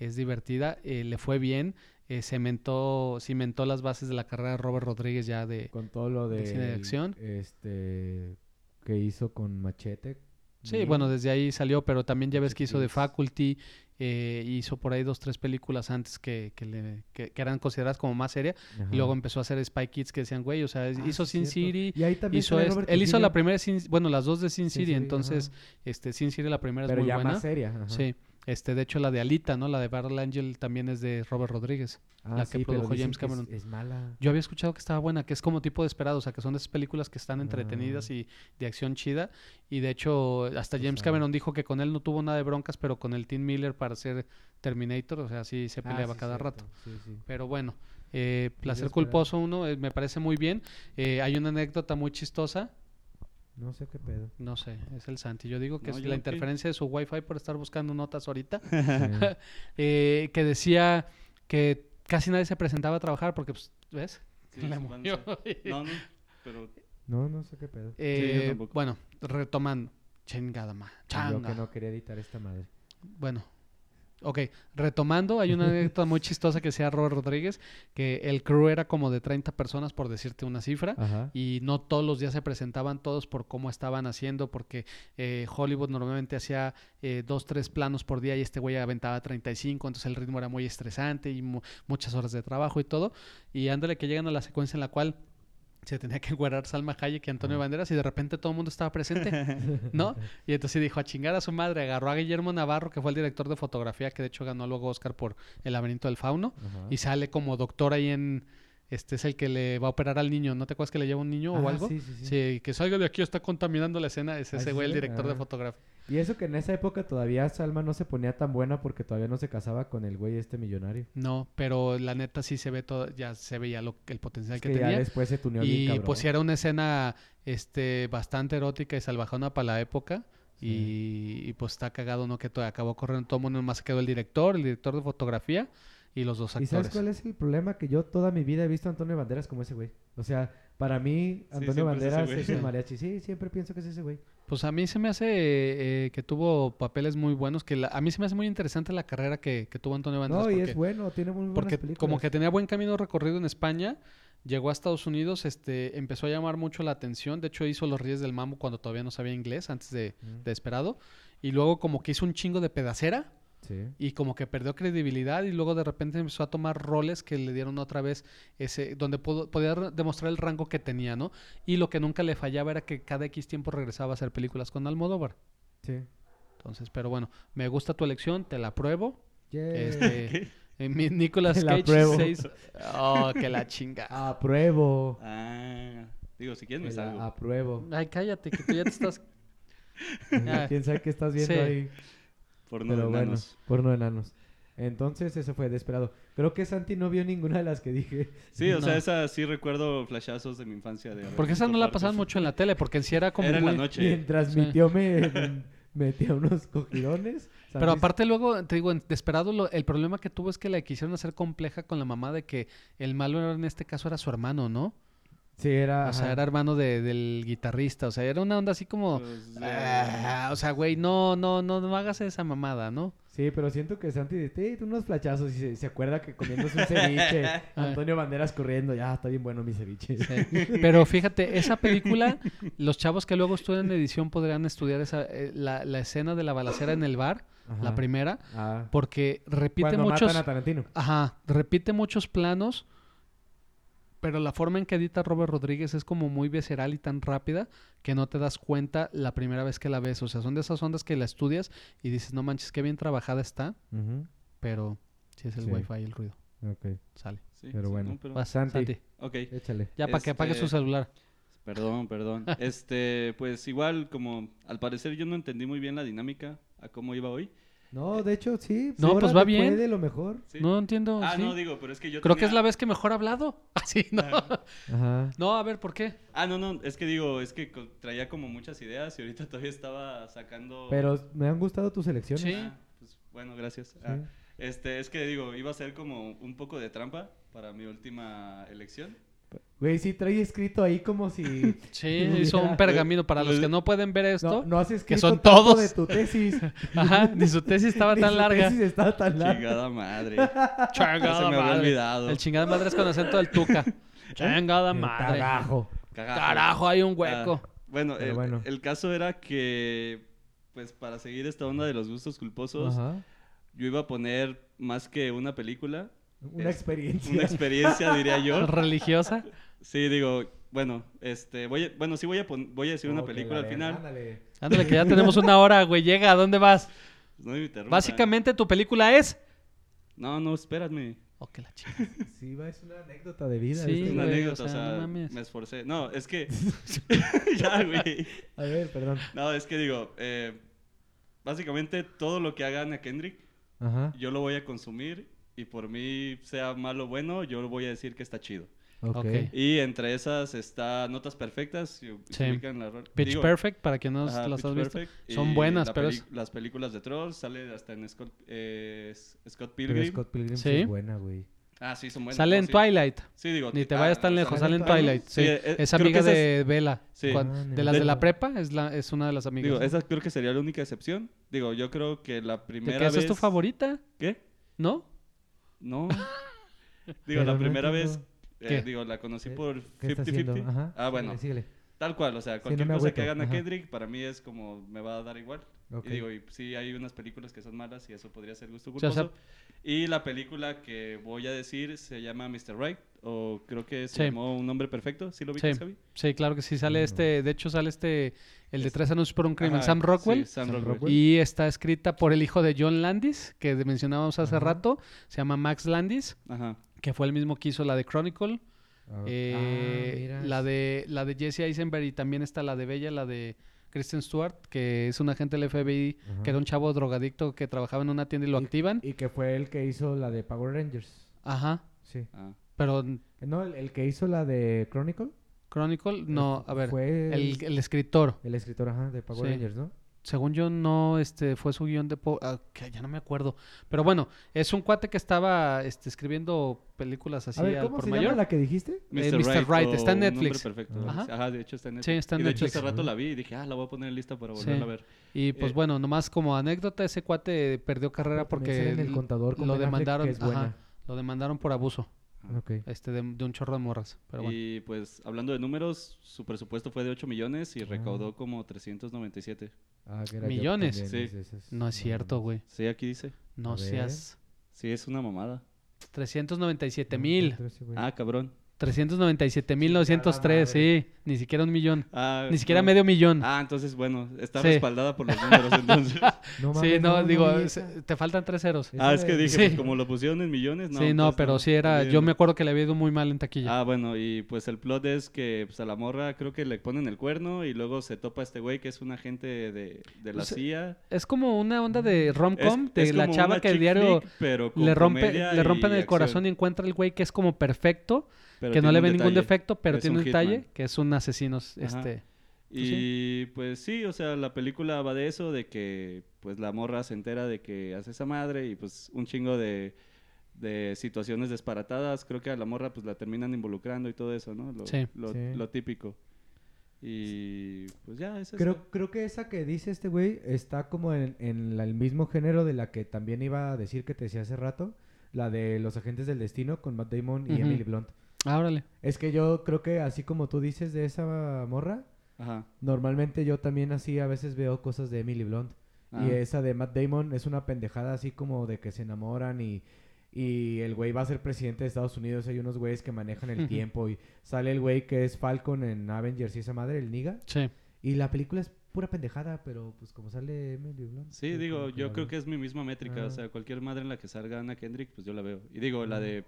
D: Es divertida. eh, le fue bien. Eh, cementó, cimentó las bases de la carrera de Robert Rodríguez ya de...
B: Con todo lo de...
D: de cine de acción.
B: Este... Que hizo con Machete.
D: Sí, bueno, desde ahí salió, pero también ya ves que hizo The
B: hits.
D: Faculty, eh, hizo por ahí dos, tres películas antes que, que, le- que- que eran consideradas como más serias. Y luego empezó a hacer Spy Kids que decían, güey, o sea,
B: Ah,
D: hizo Sin. City,
B: Y ahí también
D: hizo este- él hizo la primera, Sin- bueno, las dos de Sin
B: Sin
D: City,
B: City,
D: entonces,
B: ajá.
D: este, Sin City la primera
B: Pero
D: es muy
B: ya
D: buena.
B: más seria. ajá.
D: Sí, este, de hecho la de Alita, ¿no? La de Battle Angel también es de Robert Rodríguez.
B: Ah,
D: la que
B: sí,
D: produjo James
B: es-
D: Cameron.
B: Es, mala.
D: Yo había escuchado que estaba buena, que es como tipo de esperado, o sea, que son de esas películas que están entretenidas
B: Ah.
D: y de acción chida. Y de hecho, hasta
B: O
D: James
B: sea-
D: Cameron dijo que con él no tuvo nada de broncas, pero con el Tim Miller para hacer Terminator, o sea, sí se
B: Ah,
D: peleaba
B: sí,
D: cada
B: cierto.
D: rato.
B: Sí.
D: Pero bueno, eh, Placer. Culposo uno eh, me parece muy bien. Eh, hay una anécdota muy chistosa.
B: No sé qué pedo.
D: No sé, es el Santi. Yo digo que
C: No,
D: es la interferencia de su wifi por estar buscando notas ahorita.
B: Sí.
D: eh, que decía que casi nadie se presentaba a trabajar porque, pues, ¿ves?
C: Sí. No, no, pero
B: No, no sé qué pedo.
D: Eh, bueno, retomando. Chingada ma.
B: Yo
D: Changa.
B: que no quería editar esta madre.
D: Bueno. Ok, retomando, hay una anécdota muy chistosa que decía Robert Rodríguez, que el crew era como de 30 personas, por decirte una cifra,
B: Ajá.
D: y no todos los días se presentaban todos por cómo estaban haciendo, porque eh, Hollywood normalmente hacía eh, dos, tres planos por día y este güey aventaba 35, entonces el ritmo era muy estresante y mu- muchas horas de trabajo y todo. Y ándale que llegan a la secuencia en la cual se tenía que encuadrar Salma Hayek y Antonio. Banderas y de repente todo el mundo estaba presente, ¿no? Y entonces dijo a chingar a su madre, agarró a Guillermo Navarro, que fue el director de fotografía, que de hecho ganó luego Oscar por El laberinto del fauno,
B: Ajá.
D: y sale como doctor ahí en... Este es el que le va a operar al niño, ¿no te acuerdas que le lleva un niño o
B: Ah,
D: algo?
B: Sí, sí, sí.
D: Sí, que salga de aquí, está contaminando la escena. Es ese
B: ¿sí
D: güey, el director de fotografía.
B: Y eso que en esa época todavía Salma no se ponía tan buena porque todavía no se casaba con el güey este millonario.
D: No, pero la neta sí se ve todo, ya se veía lo, el potencial
B: Es
D: que,
B: que ya
D: tenía.
B: después se tuneó bien
D: Y
B: cabrón.
D: pues sí era una escena este, bastante erótica y salvajona para la época.
B: Sí.
D: Y, y, pues está cagado, ¿no? Que todo, acabó corriendo todo el mundo, más quedó el director, el director de fotografía y los dos
B: ¿Y sabes
D: actores.
B: cuál es el problema? Que yo toda mi vida he visto a Antonio Banderas como ese güey. O sea, para mí, Antonio
C: es
B: Banderas
C: güey.
B: es el mariachi. Sí, siempre pienso que es ese güey.
D: Pues a mí se me hace eh, que tuvo papeles muy buenos, que la- a mí se me hace muy interesante la carrera que, que tuvo Antonio Banderas.
B: No, y
D: porque-
B: es bueno, tiene muy buenas
D: Porque
B: películas.
D: como que tenía buen camino recorrido en España, llegó a Estados Unidos, este, empezó a llamar mucho la atención. De hecho, hizo Los Reyes del Mambo cuando todavía no sabía inglés, antes de,
B: Mm.
D: de Esperado. Y luego como que hizo un chingo de pedacera
B: Sí.
D: y como que perdió credibilidad y luego de repente empezó a tomar roles que le dieron otra vez ese donde pudo- podía demostrar el rango que tenía, ¿no? Y lo que nunca le fallaba era que cada X tiempo regresaba a hacer películas con Almodóvar.
B: Sí.
D: Entonces, pero bueno, me gusta tu elección, te la apruebo.
B: Yeah.
D: Este, eh, mi- Nicolas
B: Te la
D: Cage
B: apruebo.
D: seis- Oh, que la chinga.
B: Apruebo.
C: Ah, digo, si quieres me salgo.
B: apruebo.
D: Ay, cállate, que tú ya te estás.
B: ¿Quién sabe qué estás viendo
D: Sí.
B: ahí?
C: Por no
B: Pero bueno,
C: enanos.
B: porno de enanos. Entonces, eso fue desesperado. Creo que Santi no vio ninguna de las que dije.
C: Sí, o sea, esa sí recuerdo flashazos de mi infancia. De
D: Porque esa no la pasaban mucho en la tele, porque en sí era como
C: Era en la
D: muy-
C: noche.
B: Mientras mi tío me, metía unos cogidones.
D: Pero aparte luego, te digo, en Desperado, lo- el problema que tuvo es que la quisieron hacer compleja con la mamá de que el malo era- en este caso era su hermano, ¿no?
B: Sí, era...
D: O sea, era hermano de- del guitarrista. O sea, era una onda así como...
C: Pues,
D: "Ah", o sea, güey, no, no, no, no hagas esa mamada, ¿no?
B: Sí, pero siento que Santi dice, "Sí, unos flachazos y se, se acuerda que comiéndose un ceviche. Antonio Banderas corriendo, ya, está bien bueno mi ceviche.
D: Sí. Pero fíjate, esa película, los chavos que luego estudian edición podrán estudiar esa, eh, la, la escena de la balacera en el bar, la primera,
B: Ah.
D: porque repite
B: Cuando
D: muchos...
B: matan a Tarantino.
D: Ajá, repite muchos planos, pero la forma en que edita Robert Rodríguez es como muy visceral y tan rápida que no te das cuenta la primera vez que la ves. O sea, son de esas ondas que la estudias y dices, no manches, qué bien trabajada está, pero sí es el
B: Sí.
D: wifi el ruido.
B: Ok,
D: Sale.
C: sí,
B: pero
C: sí,
B: bueno.
C: no, pero-
D: Vas,
B: Santi.
D: Santi.
C: Ok,
B: échale.
D: Ya para que apague su
C: Este-
D: celular.
C: perdón, perdón. este, pues igual, como al parecer yo no entendí muy bien la dinámica a cómo iba hoy.
B: No, de hecho, sí.
D: No, pues va bien.
B: de lo mejor.
C: ¿sí?
D: No entiendo.
C: Ah,
D: sí.
C: no, digo, pero es que yo
D: Creo que es la vez que mejor ha hablado. Así, ¿no?
B: Ajá.
D: No, a ver, ¿por qué?
C: Ah, no, no, es que digo, es que traía como muchas ideas y ahorita todavía estaba sacando...
B: Pero me han gustado tus elecciones.
D: Sí.
C: Ah, pues, bueno, gracias.
B: Sí.
C: Ah, este, es que digo, iba a ser como un poco de trampa para mi última elección.
B: Güey, sí trae escrito ahí como si...
D: Sí, hizo un pergamino. Para los que no pueden ver esto,
B: No, no has escrito
D: son
B: tanto
D: todos.
B: de tu tesis.
D: ajá, ni su tesis estaba
B: Ni
D: tan
B: su
D: larga.
B: tesis estaba tan larga.
C: Chingada madre. Ya
D: Chingada
C: se me había
D: madre.
C: olvidado.
D: El chingada madre es con acento del tuca. Chingada
B: El
D: madre.
B: Cagajo.
D: Carajo, hay un hueco.
C: Ah, bueno,
B: Pero
C: el,
B: bueno.
C: el caso era que, pues para seguir esta onda de los gustos culposos,
B: Ajá.
C: yo iba a poner más que una película,
B: Una
C: Es-
B: experiencia.
C: una experiencia, diría yo.
D: Religiosa.
C: Sí, digo, bueno, este, voy a, bueno, sí voy a, pon- voy a decir una película
B: la
C: al final.
B: ándale.
D: Ándale, que ya tenemos una hora, güey. Llega, ¿a dónde vas?
C: No me.
D: Básicamente tu película es.
C: No, no, espérame.
D: Oh, que la chingada.
B: Sí, va, es una anécdota de vida.
D: Sí,
B: este
C: Una
D: güey,
C: anécdota,
D: o
C: o
D: sea, no
C: me esforcé. No, es que... ya, güey.
B: A ver, perdón.
C: No, es que digo, eh, básicamente todo lo que haga Ana Kendrick,
B: Ajá.
C: yo lo voy a consumir y por mí, sea malo o bueno, yo voy a decir que está chido.
B: Ok.
D: Ok.
C: Y entre esas está Notas Perfectas. Si,
D: Sí.
C: ubican la
D: Pitch
C: digo,
D: Perfect, para quien no
C: ajá,
D: las
C: Pitch
D: has visto.
C: Perfect,
D: Son buenas,
C: la
D: pero es-
C: Las películas de Trolls, sale hasta en Scott, eh, Scott
B: Pero
C: Pilgrim.
B: Scott Pilgrim sí es buena, güey.
C: Ah, sí, son buenas.
D: Sale
C: no,
D: en
C: sí.
D: Twilight.
C: Sí, digo.
D: Ni te
C: ah,
D: vayas tan lejos,
C: sale en
D: Twilight. Sí,
C: Sí, eh,
D: es amiga
C: que
D: de Bella.
C: Sí.
B: Ah,
D: de las de la prepa, es, la, es una de las amigas.
C: Digo, esa creo que sería la única excepción. Digo, yo creo que la
D: ¿De
C: primera
D: que esa
C: vez...
D: es tu favorita?
C: ¿Qué?
D: ¿No?
C: No. digo,
B: Pero
C: la
B: no
C: primera vez,
B: entiendo.
C: eh,
D: ¿Qué?
C: digo, la conocí
B: ¿Qué-
C: por
B: ¿Qué está haciendo?
C: 50-50.
B: Ajá.
C: Ah, bueno,
B: Síguele, síguele.
C: Tal cual, o sea,
B: no
C: cualquier
B: me
C: cosa
B: agüito,
C: que hagan a
B: ajá.
C: Kendrick, para mí es como, me va a dar igual.
B: Ok.
C: Y digo, y sí hay unas películas que son malas y eso podría ser gusto
D: O sea,
C: culposo. Y la película que voy a decir se llama Mr. Right, o creo que se
D: Sí.
C: llamó Un Hombre Perfecto, ¿sí lo
D: Sí.
C: viste, Javi?
D: Sí, claro que sí. Sale
B: No.
D: este, de hecho sale este, el de
C: Es-
D: Tres Anuncios por un Crimen,
C: Ajá,
D: Sam Rockwell.
C: sí, Sam
B: Sam
C: Rockwell.
B: Rockwell.
D: Y está escrita por el hijo de John Landis, que mencionábamos hace
B: Ajá.
D: rato. Se llama Max Landis,
C: Ajá.
D: que fue el mismo que hizo la de Chronicle.
B: Ah,
D: eh,
B: ah,
D: la de la de Jesse Eisenberg y también está la de Bella, la de Kristen Stewart, que es un agente del FBI, que era un chavo drogadicto que trabajaba en una tienda y lo
B: Y-
D: activan.
B: Y que fue el que hizo la de Power Rangers.
D: Ajá.
B: Sí.
C: Ah.
D: Pero
B: No, el, el que hizo la de Chronicle.
D: Chronicle, no,
B: Este,
D: a ver,
B: Fue
D: el, el escritor.
B: el escritor, ajá, de Power
D: Sí.
B: Rangers, ¿no?
D: Según yo, no este, fue su guion de... po- ah, que ya no me acuerdo. Pero bueno, es un cuate que estaba este, escribiendo películas así
B: a ver,
D: al
B: ¿cómo
D: por
B: se
D: mayor.
B: llama la que dijiste?
D: Eh, Mr. Right,
C: o
D: está en Netflix.
C: Perfecto.
D: Ajá.
C: Ajá. de hecho está en
D: Sí,
C: Netflix.
D: está en
C: y de hecho hace rato la vi y dije, ah, la voy a poner en lista para
D: Sí.
C: volverla a ver.
D: Y pues
C: Eh,
D: bueno, nomás como anécdota, ese cuate perdió carrera porque
B: el contador
D: lo demandaron,
B: que es
D: ajá,
B: buena.
D: lo demandaron por abuso Este de, de un chorro de morras. Pero bueno.
C: Y pues hablando de números, su presupuesto fue de 8 millones y
B: Ah.
C: recaudó como 397.
B: Ah, que era
D: Millones.
C: Sí.
B: esas.
D: No es cierto, güey.
C: Sí, aquí dice.
D: No seas...
C: Sí, es una mamada.
D: 397
B: No,
D: mil.
C: Ah, cabrón.
D: 397 mil 903, sí. Ni siquiera un millón.
C: Ah,
D: Ni siquiera
C: no.
D: medio millón.
C: Ah, entonces bueno, está
D: Sí.
C: respaldada por los números entonces.
B: No
D: sí,
B: mames,
D: no, digo, te faltan tres ceros.
C: Ah, es que dije,
D: Sí.
C: pues como lo pusieron en millones, no.
D: sí, no, pero sí era... Yo me acuerdo que le había ido muy mal en taquilla.
C: Ah, bueno, y pues el plot es que pues, a la morra creo que le ponen el cuerno y luego se topa este güey que es un agente de, de la
D: O sea,
C: CIA.
D: Es como una onda de rom-com, de
C: es
D: la chava que el diario
C: flick, pero
D: le rompe le rompen el corazón
C: acción.
D: y encuentra el güey que es como perfecto,
C: Pero
D: que no le ve ningún
C: detalle.
D: defecto, pero
C: Es
D: tiene
C: un
D: un detalle,
C: hitman.
D: que es un asesino,
C: Ajá.
D: este...
C: Y pues sí, o sea, la película va de eso, de que pues la morra se entera de que hace esa madre y pues un chingo de, de situaciones disparatadas. Creo que a la morra pues la terminan involucrando y todo eso, ¿no? Lo,
D: Sí.
C: lo,
B: Sí.
C: lo típico. Y pues ya, es eso.
B: Creo, creo que esa que dice este güey está como en, en la- el mismo género de la que también iba a decir que te decía hace rato. La de Los Agentes del Destino con Matt Damon y. Emily Blunt.
D: Ah, órale.
B: Es que yo creo que así como tú dices de esa morra,
C: Ajá.
B: normalmente yo también así a veces veo cosas de Emily Blunt.
C: Ah.
B: Y esa de Matt Damon es una pendejada así como de que se enamoran y, y el güey va a ser presidente de Estados Unidos. Hay unos güeyes que manejan el tiempo y sale el güey que es Falcon en Avengers y esa madre, el Niga.
D: Sí.
B: Y la película es pura pendejada, pero pues como sale Emily Blunt.
C: Sí, digo, yo creo que es mi misma métrica.
B: Ah.
C: O sea, cualquier madre en la que salga Ana Kendrick, pues yo la veo. Y digo, la
B: Ah.
C: de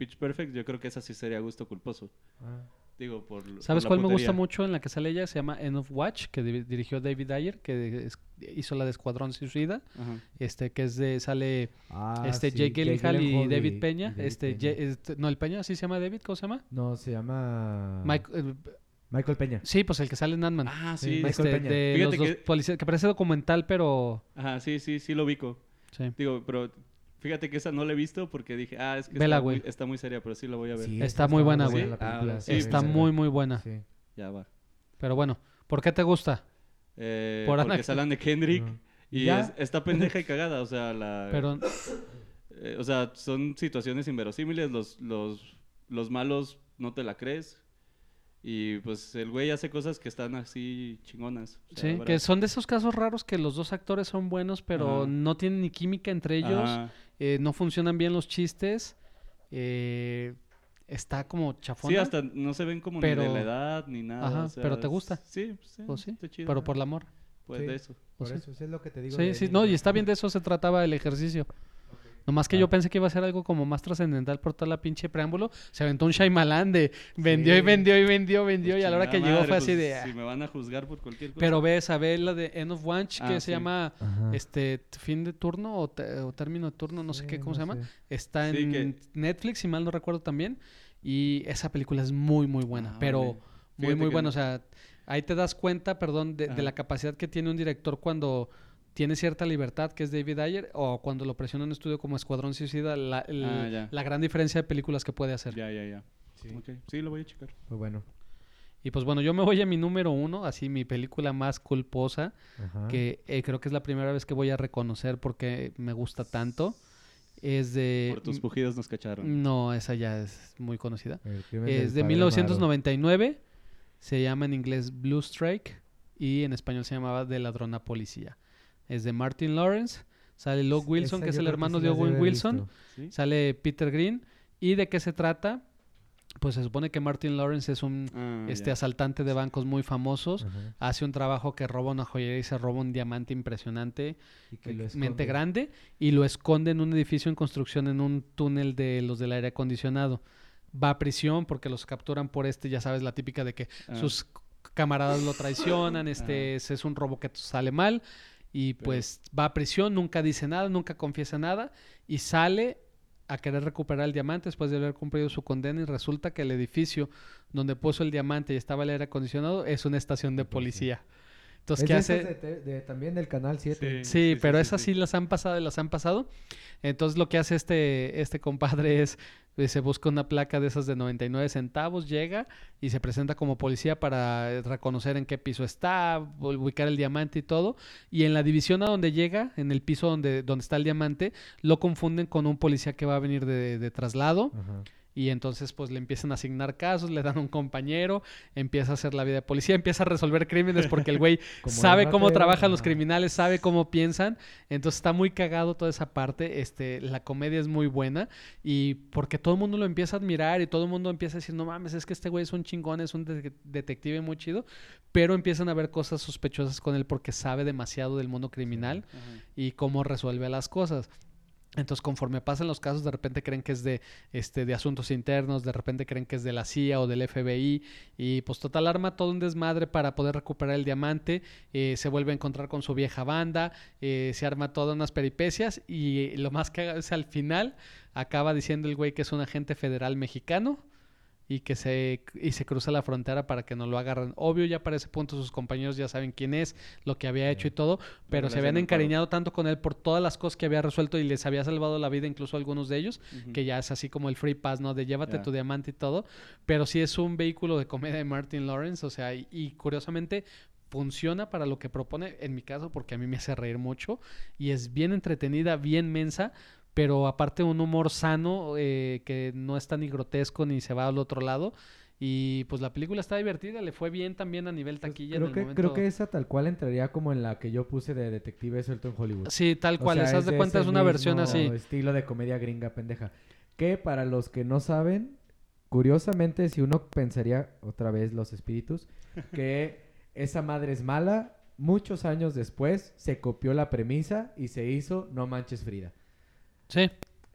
C: Pitch Perfect, yo creo que esa sí sería gusto culposo.
B: Ah.
C: Digo, por.
D: ¿Sabes
C: por la
D: cuál me gusta mucho en la que sale ella? Se llama End of Watch, que di- dirigió David Ayer, que es- hizo la de Escuadrón Suicida.
C: Ajá.
D: Este, que es de, sale
B: Ah,
D: este
B: sí,
D: Jake Gyllenhaal y David Peña.
B: y David
D: este,
B: Peña.
D: Ye- este- no, el Peña, ¿sí se llama David? ¿Cómo se llama?
B: No, se llama...
D: Mike, eh,
B: Michael Peña.
D: sí, pues el que sale en Ant-Man.
C: Ah,
B: Sí,
C: sí.
B: Michael
D: Este,
B: Peña.
D: de
C: Fíjate
D: los dos
C: que-
D: policías, que parece documental, pero...
C: Ajá, sí, sí, sí lo ubico.
D: Sí.
C: Digo, pero fíjate que esa no la he visto porque dije, ah, es que
D: Vela,
C: está, muy,
D: güey.
C: está muy seria, pero sí la voy a ver.
B: Sí,
D: Está muy buena,
B: la
C: güey.
B: película,
C: Ah,
B: sí,
D: Está
B: sí,
D: muy, muy buena.
B: Sí.
C: Ya va.
D: Pero bueno, ¿por qué te gusta?
C: Eh,
D: Por
C: porque
D: Ana-
C: salen de Kendrick y es- está pendeja y cagada. O sea, la.
D: Pero
C: eh, o sea, son situaciones inverosímiles. Los, los, los malos no te la crees. Y pues el güey hace cosas que están así chingonas. O sea,
D: sí, que son de esos casos raros que los dos actores son buenos, pero
C: Ajá.
D: no tienen ni química entre ellos. Eh, no funcionan bien los chistes. eh, está como chafona.
C: Sí, hasta no se ven como
D: Pero-
C: ni de la edad ni nada.
D: Ajá,
C: o sea,
D: pero ¿te gusta?
C: Sí, pues, sí,
D: Pues sí,
C: está chido.
D: pero por la amor.
C: Pues
B: Sí.
C: de eso.
B: Por
D: Pues sí.
B: eso, eso es lo que te digo.
D: Sí,
B: de
D: sí, no, y está bien de eso se trataba el ejercicio. Nomás que yo
B: Ah.
D: pensé que iba a ser algo como más trascendental por toda la pinche preámbulo. Se aventó un Shyamalan de vendió y vendió y vendió, vendió. y a la hora que
C: Chingada
D: llegó fue así
C: pues,
D: de. ah.
C: Si me van a juzgar por cualquier cosa.
D: Pero ves, a ver la de End of Watch, que
C: Ah,
D: se
C: sí.
D: llama
B: Ajá.
D: este fin de turno o, te- o término de turno, no sé qué, ¿cómo se llama?
B: sé.
D: Está
C: Sí,
D: en
C: que-
D: Netflix, si mal no recuerdo también. Y esa película es muy, muy buena.
C: Ah,
D: pero muy, muy
C: que
D: buena.
C: no-
D: O sea, ahí te das cuenta, perdón, de, de la capacidad que tiene un director cuando tiene cierta libertad, que es David Ayer, o cuando lo presiona en un estudio como Escuadrón Suicida, la, el-
C: Ah,
D: la gran diferencia de películas que puede hacer.
C: Ya, ya, ya.
B: Sí,
C: lo voy a checar.
B: pues bueno.
D: Y pues bueno, yo me voy a mi número uno, así mi película más culposa,
B: Ajá.
D: que eh, creo que es la primera vez que voy a reconocer porque me gusta tanto. Es de...
C: Por tus pujidos nos cacharon.
D: No, esa ya es muy conocida. Es de
B: padre
D: 1999. Se llama en inglés Blue Strike y en español se llamaba De ladrón a policía. Es de Martin Lawrence. Sale Luke. Wilson,
B: Esa
D: que es el hermano de Owen Wilson. Sale Peter Green. ¿Y de qué se trata? Pues se supone que Martin Lawrence es un
C: Ah,
D: este asaltante de bancos muy famosos. Hace un trabajo que roba una joyería y se roba un diamante impresionante,
B: Y que lo
D: mente
B: esconde.
D: grande, y lo esconde en un edificio en construcción en un túnel de los del aire acondicionado. Va a prisión porque los capturan por este, ya sabes, la típica de que
C: Ah.
D: sus camaradas lo traicionan, este ese es un robo que sale mal, y
C: Pero-
D: pues va a prisión, nunca dice nada, nunca confiesa nada, y sale a querer recuperar el diamante después de haber cumplido su condena y resulta que el edificio donde puso el diamante y estaba el aire acondicionado es una estación de policía. Entonces,
B: Es
D: ¿qué hace?
B: de de- también del canal 7.
C: Sí.
D: Sí, pero
C: sí,
D: esas
C: sí.
D: sí las han pasado y las han pasado. Entonces lo que hace este, este compadre es, se busca una placa de esas de 99 centavos, llega y se presenta como policía para eh, reconocer en qué piso está, ubicar el diamante y todo. Y en la división a donde llega, en el piso donde, donde está el diamante, lo confunden con un policía que va a venir de, de traslado.
B: Ajá.
D: Y entonces pues le empiezan a asignar casos, le dan un compañero, empieza a hacer la vida de policía, empieza a resolver crímenes porque el güey sabe cómo trabajan los criminales, sabe cómo piensan. Entonces está muy cagado toda esa parte. Este, la comedia es muy buena y porque todo el mundo lo empieza a admirar y todo el mundo empieza a decir, no mames, es que este güey es un chingón, es un de- detective muy chido. Pero empiezan a ver cosas sospechosas con él porque sabe demasiado del mundo criminal y cómo resuelve las cosas. Entonces, conforme pasan los casos, de repente creen que es de, este, de asuntos internos, de repente creen que es de la CIA o del FBI, y pues total arma todo un desmadre para poder recuperar el diamante, eh, se vuelve a encontrar con su vieja banda, eh, se arma todas unas peripecias, y lo más que es al final acaba diciendo el güey que es un agente federal mexicano, y que se y se cruza la frontera para que no lo agarren. Obvio ya para ese punto sus compañeros ya saben quién es, lo que había hecho y todo, pero se habían encariñado tanto con él por todas las cosas que había resuelto y les había salvado la vida incluso a algunos de ellos, que ya es así como el free pass, ¿no? De llévate tu diamante y todo, pero sí es un vehículo de comedia de Martin Lawrence, o sea, y, y curiosamente funciona para lo que propone, en mi caso, porque a mí me hace reír mucho y es bien entretenida, bien mensa, pero aparte un humor sano eh, que no está ni grotesco ni se va al otro lado. Y pues la película está divertida, le fue bien también a nivel
B: Pues,
D: taquilla. en
B: creo,
D: el
B: que,
D: momento...
B: creo que esa tal cual entraría como en la que yo puse de detective suelto en Hollywood.
D: Sí, tal
B: O
D: cual,
B: sea,
D: les das de cuenta, es una versión así.
B: estilo de comedia gringa pendeja. Que para los que no saben, curiosamente, si uno pensaría, otra vez los espíritus, que esa madre es mala, muchos años después se copió la premisa y se hizo No Manches Frida.
D: Sí,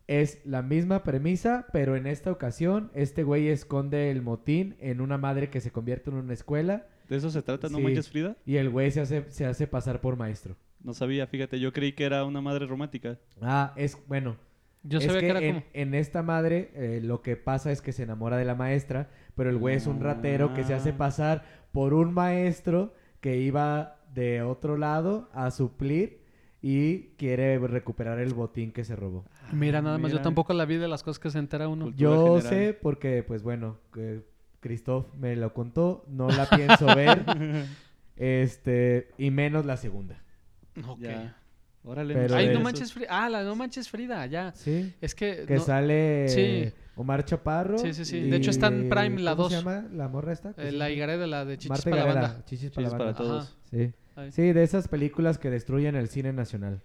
B: Es la misma premisa, pero en esta ocasión este güey esconde el motín en una madre que se convierte en una escuela
C: ¿De eso se trata, no
B: Sí.
C: manches Frida?
B: y el güey se hace, se hace pasar por maestro.
C: No sabía, fíjate, yo creí que era una madre romántica.
B: Ah, es bueno.
D: yo
B: es
D: sabía que, era
B: en,
D: como...
B: en esta madre eh, lo que pasa es que se enamora de la maestra, pero el güey es un ratero que se hace
C: Ah.
B: pasar por un maestro que iba de otro lado a suplir y quiere recuperar el botín que se robó.
D: Mira, nada más, yo tampoco la vi de las cosas que se entera uno.
C: Cultura
B: Yo
C: general.
B: sé porque, pues bueno, que Christoph me lo contó, no la pienso ver, este, y menos la segunda.
D: Ok.
C: Ya. Órale.
B: Pero
D: Ay,
B: de
D: no manches Frida. Ah, la no manches Frida, ya.
B: Sí.
D: Es que...
B: Que
D: no-
B: sale
D: sí.
B: Omar Chaparro.
D: Sí, sí, sí. De hecho, está en Prime la
B: ¿cómo
D: dos.
B: se llama la morra esta?
D: eh, la higareda, la de Chichis
B: Marta
D: para la
B: Gareda,
D: banda.
B: Chichis para
C: Chichis
B: la
C: para
B: banda.
C: todos.
B: Sí.
D: Ay.
B: Sí, de esas películas que destruyen el cine nacional.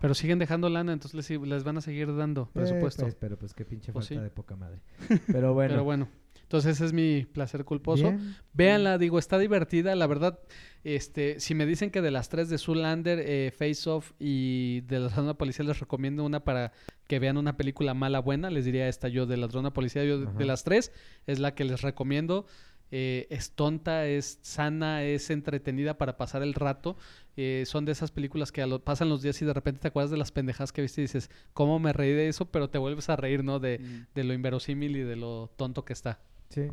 D: Pero siguen dejando lana, entonces les, les van a seguir dando
B: Eh,
D: presupuesto.
B: pues, pero pues qué pinche
D: Pues
B: falta
D: sí.
B: de poca madre. Pero bueno.
D: Pero bueno, entonces ese es mi placer culposo.
B: Bien.
D: Véanla, digo, está divertida. La verdad, este, si me dicen que de las tres de Zoolander, eh, Face Off y de la zona policía les recomiendo una para que vean una película mala buena, les diría esta yo de la zona policía. Yo
B: Ajá.
D: de las tres es la que les recomiendo. Eh, es tonta, es sana, es entretenida para pasar el rato. Eh, son de esas películas que a lo- pasan los días y de repente te acuerdas de las pendejadas que viste y dices, ¿cómo me reí de eso? Pero te vuelves a reír, ¿no? De,
C: Mm.
D: de lo inverosímil y de lo tonto que está.
B: Sí.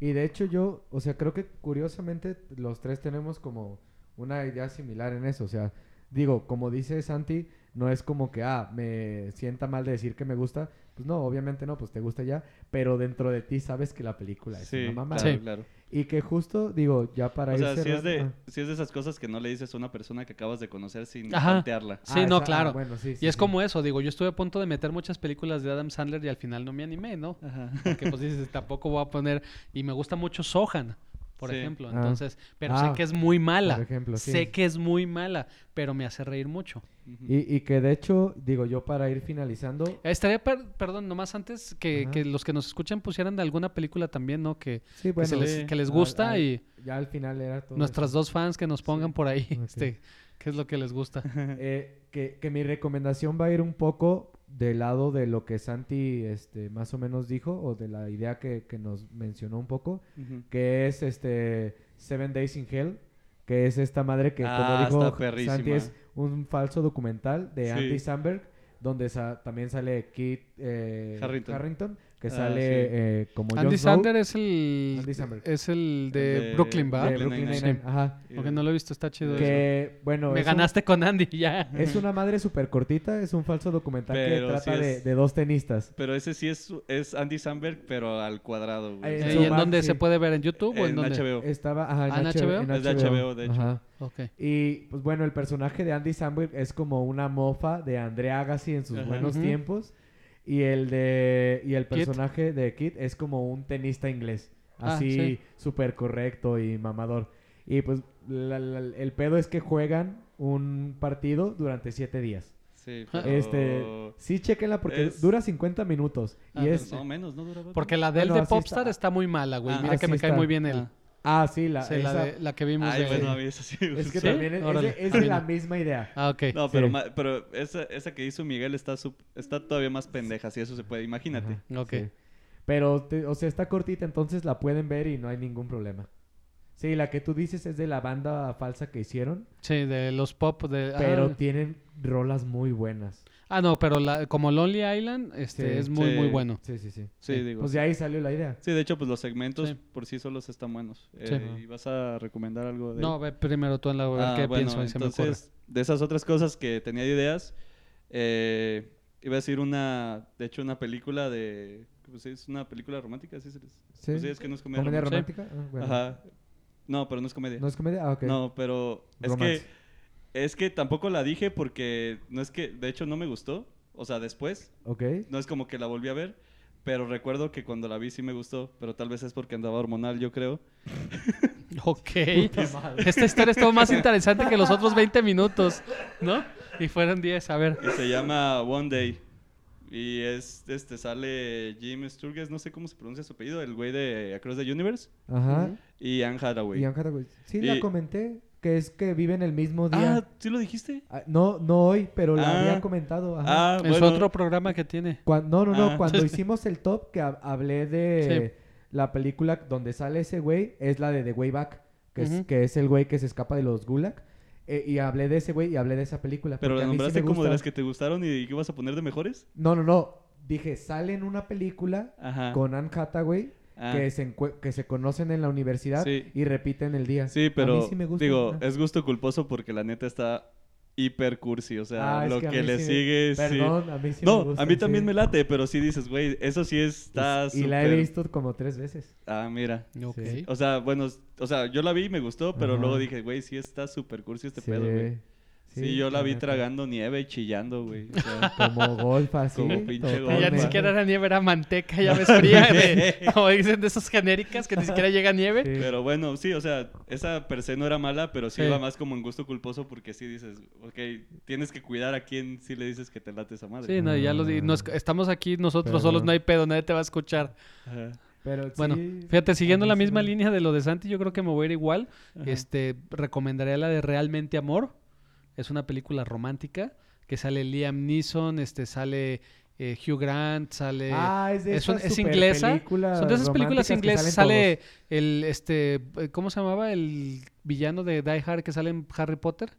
B: Y de hecho yo, o sea, creo que curiosamente los tres tenemos como una idea similar en eso. O sea, digo, como dice Santi, no es como que, ah, me sienta mal de decir que me gusta. Pues no, obviamente no, pues te gusta ya. Pero dentro de ti sabes que la película es
C: Sí,
B: una mamada.
C: claro,
D: Sí.
C: claro.
B: Y que justo, digo, ya para
C: O sea, si es, de,
B: ah.
C: si es de esas cosas que no le dices a una persona que acabas de conocer sin
D: Ajá.
C: plantearla.
D: Sí,
B: Ah,
D: no,
B: esa- ah,
D: claro.
B: bueno, sí, sí,
D: Y es
B: sí.
D: como eso, digo, yo estuve a punto de meter muchas películas de Adam Sandler y al final no me animé, ¿no?
C: Ajá.
D: Porque pues dices, tampoco voy a poner... Y me gusta mucho Sohan, por
C: Sí.
D: ejemplo.
B: Ah.
D: Entonces, pero
B: Ah,
D: sé que es muy mala.
B: Por ejemplo, sí.
D: Sé que es muy mala, pero me hace reír mucho.
B: Y, y que de hecho, digo yo para ir finalizando,
D: Estaría, per- perdón, nomás antes que, que los que nos escuchan pusieran de alguna película también, ¿no? Que,
B: sí, bueno,
D: que, se les,
C: sí.
D: que les
B: al-
D: gusta
B: al-
D: y
B: ya al final era todo
D: nuestras
B: eso.
D: dos fans que nos pongan por ahí, este, qué es lo que les gusta.
B: Eh, que, que mi recomendación va a ir un poco del lado de lo que Santi este, más o menos dijo, o de la idea que, que nos mencionó un poco, que es este Seven Days in Hell, que es esta madre que,
C: Ah,
B: como dijo
C: está perrísima.
B: Santi, es un falso documental de
C: Sí.
B: Andy Samberg, donde sa- también sale Kit eh,
C: Harrington.
B: Que
C: Ah,
B: sale
C: sí.
B: eh, como
D: Andy
B: Snow,
D: Sander es el,
B: Andy
D: es el de, Brooklyn, ¿va?
B: de
C: Brooklyn
B: ajá.
D: Porque no lo he visto, está chido. eso.
B: Bueno,
D: Me
B: un-
D: ganaste con Andy, ya.
B: Es una madre súper cortita, es un falso documental
C: Pero
B: que trata
C: sí
B: de,
C: es-
B: de dos tenistas.
C: Pero ese sí es, es Andy Samberg, pero al cuadrado. güey.
B: Eh,
D: Eh, ¿Y en
B: Max,
D: dónde
B: sí.
D: se puede ver? ¿En YouTube o en
C: en
D: dónde?
C: HBO.
B: Estaba ajá, en,
D: ¿Ah, en
B: HBO,
D: HBO?
C: Es de HBO, de hecho.
B: Ajá.
D: Ok.
B: Y pues bueno, el personaje de Andy Samberg es como una mofa de Andrea Agassi en sus
C: Ajá.
B: buenos tiempos. Y el de y el
D: Kit.
B: personaje de Kit es como un tenista inglés.
D: Ah,
B: Así
D: sí.
B: súper correcto y mamador. Y pues la- la- el pedo es que juegan un partido durante siete días.
C: Sí,
D: Ah.
C: pero...
B: Este, sí, chequenla porque
C: Es-
B: dura 50 minutos.
D: Ah,
B: y
D: pero
B: es,
C: No, menos, ¿no? Duraba
D: Porque la de él
B: Bueno,
D: de Popstar
B: está.
D: está. muy mala, güey.
C: Ah,
D: Mira que me cae muy bien él.
C: Ah.
B: Ah, sí, la,
D: Sí, la,
B: esa-
D: de- la que vimos
C: Ay,
D: de...
C: bueno, a mí eso sí me
B: Es que
C: gustó.
B: también es, es es de la misma idea.
D: Ah, ok.
C: No, pero,
B: Sí.
C: ma- pero esa, esa que hizo Miguel está, sup- está todavía más pendeja, si eso se puede, imagínate.
B: Ajá,
D: Ok.
B: sí. Pero, te- o sea, está cortita, entonces la pueden ver y no hay ningún problema. Sí, la que tú dices es de la banda falsa que hicieron,
D: Sí, de los pop de...
B: pero
D: ah,
B: tienen rolas muy buenas.
D: Ah, no, pero la, como Lonely Island, este,
B: Sí.
D: es muy,
C: Sí.
D: muy bueno.
B: Sí, sí, sí.
C: Sí, digo,
B: Pues de ahí salió la idea.
C: Sí, de hecho, pues los segmentos
D: Sí.
C: por sí solos están buenos.
D: Sí.
C: Eh, ¿Y vas a recomendar algo de
D: No, ve primero tú en la a ver
C: Ah,
D: qué
C: bueno,
D: pienso y se me ocurre.
C: entonces, de esas otras cosas que tenía de ideas, eh, iba a decir una, de hecho, una película de, pues es una película romántica, ¿sí?
B: Sí.
C: Pues sí, es que no es comedia,
B: ¿Comedia
C: romántica.
B: romántica? Ah, bueno.
C: Ajá. No, pero no es comedia.
B: ¿No es comedia? Ah, ok.
C: No, pero es que, es que tampoco la dije porque no es que, de hecho, no me gustó. O sea, después,
B: Ok.
C: no es como que la volví a ver, pero recuerdo que cuando la vi sí me gustó, pero tal vez es porque andaba hormonal, yo creo.
D: Ok. Esta historia estuvo más interesante que los otros 20 minutos, ¿no? Y fueron 10, a ver.
C: Y se llama One Day. Y es, este, sale Jim Sturgess, no sé cómo se pronuncia su apellido, el güey de Across the Universe.
B: Ajá.
C: Y Anne Hathaway.
B: Y Anne Hathaway. Sí, la
C: Y-
B: comenté. Que es que viven el mismo día.
C: Ah, ¿sí lo dijiste?
B: Ah, no, no hoy, pero la
C: Ah.
B: había comentado. Ajá.
C: Ah, bueno.
D: otro programa que tiene.
B: Cuan- no, no, no.
C: Ah.
B: Cuando hicimos el top, que hab- hablé de
D: Sí.
B: la película donde sale ese güey, es la de The Way Back, que, es, que es el güey que se escapa de los Gulag. Eh, y hablé de ese güey y hablé de esa película.
C: Pero
B: porque
C: la
B: a mí sí
C: nombraste
B: me
C: como de
B: gusta.
C: las que te gustaron y que ibas a poner de mejores.
B: No, no, no. Dije, sale en una película
C: Ajá.
B: con Anne Hathaway
C: Ah,
B: que, se que se conocen en la universidad
C: Sí.
B: y repiten el día.
C: Sí,
B: A
C: pero
B: mí sí me gusta.
C: digo,
B: Ah.
C: es gusto culposo porque la neta está hiper cursi. O sea,
B: Ah,
C: lo
B: a
C: que, le
B: sí me-
C: sigue. sí.
B: Perdón, a mí sí me
C: No,
B: gusta,
C: a mí también
B: sí.
C: me late, pero sí dices, güey, eso sí está
B: Y la he visto como tres veces.
C: Ah, mira.
D: Ok.
B: Sí.
C: O sea, bueno, o sea, yo la vi y me gustó, pero
B: Ajá.
C: luego dije, güey, sí está súper cursi este pedo, güey. Sí,
B: sí,
C: yo la vi tragando nieve y chillando, güey. O sea,
B: Como golf así.
C: Como pinche golf.
D: Ya ni siquiera era nieve, era manteca, ya ves fría, de- como dicen de esas genéricas que ni siquiera llega nieve.
B: Sí.
C: pero bueno, sí, o sea, esa per se no era mala, pero sí,
D: Sí.
C: iba más como en gusto culposo porque sí dices, ok, tienes que cuidar a quien sí le dices que te late esa madre.
D: Sí, no, ya lo di- nos- estamos aquí nosotros
B: Pero-
D: solos, no hay pedo, nadie te va a escuchar.
C: Ajá,
B: Pero
D: Bueno,
B: sí,
D: fíjate, siguiendo la misma línea de lo de Santi, yo creo que me voy a ir igual.
C: ajá.
D: Este, recomendaría la de Realmente Amor. Es una película romántica que sale Liam Neeson, este, sale eh, Hugh Grant, sale...
B: Ah, es de
D: es un-
B: esas
D: es inglesa.
B: películas
D: Son de esas películas inglesas. Sale el, este, ¿cómo se llamaba? El villano de Die Hard que sale en Harry Potter.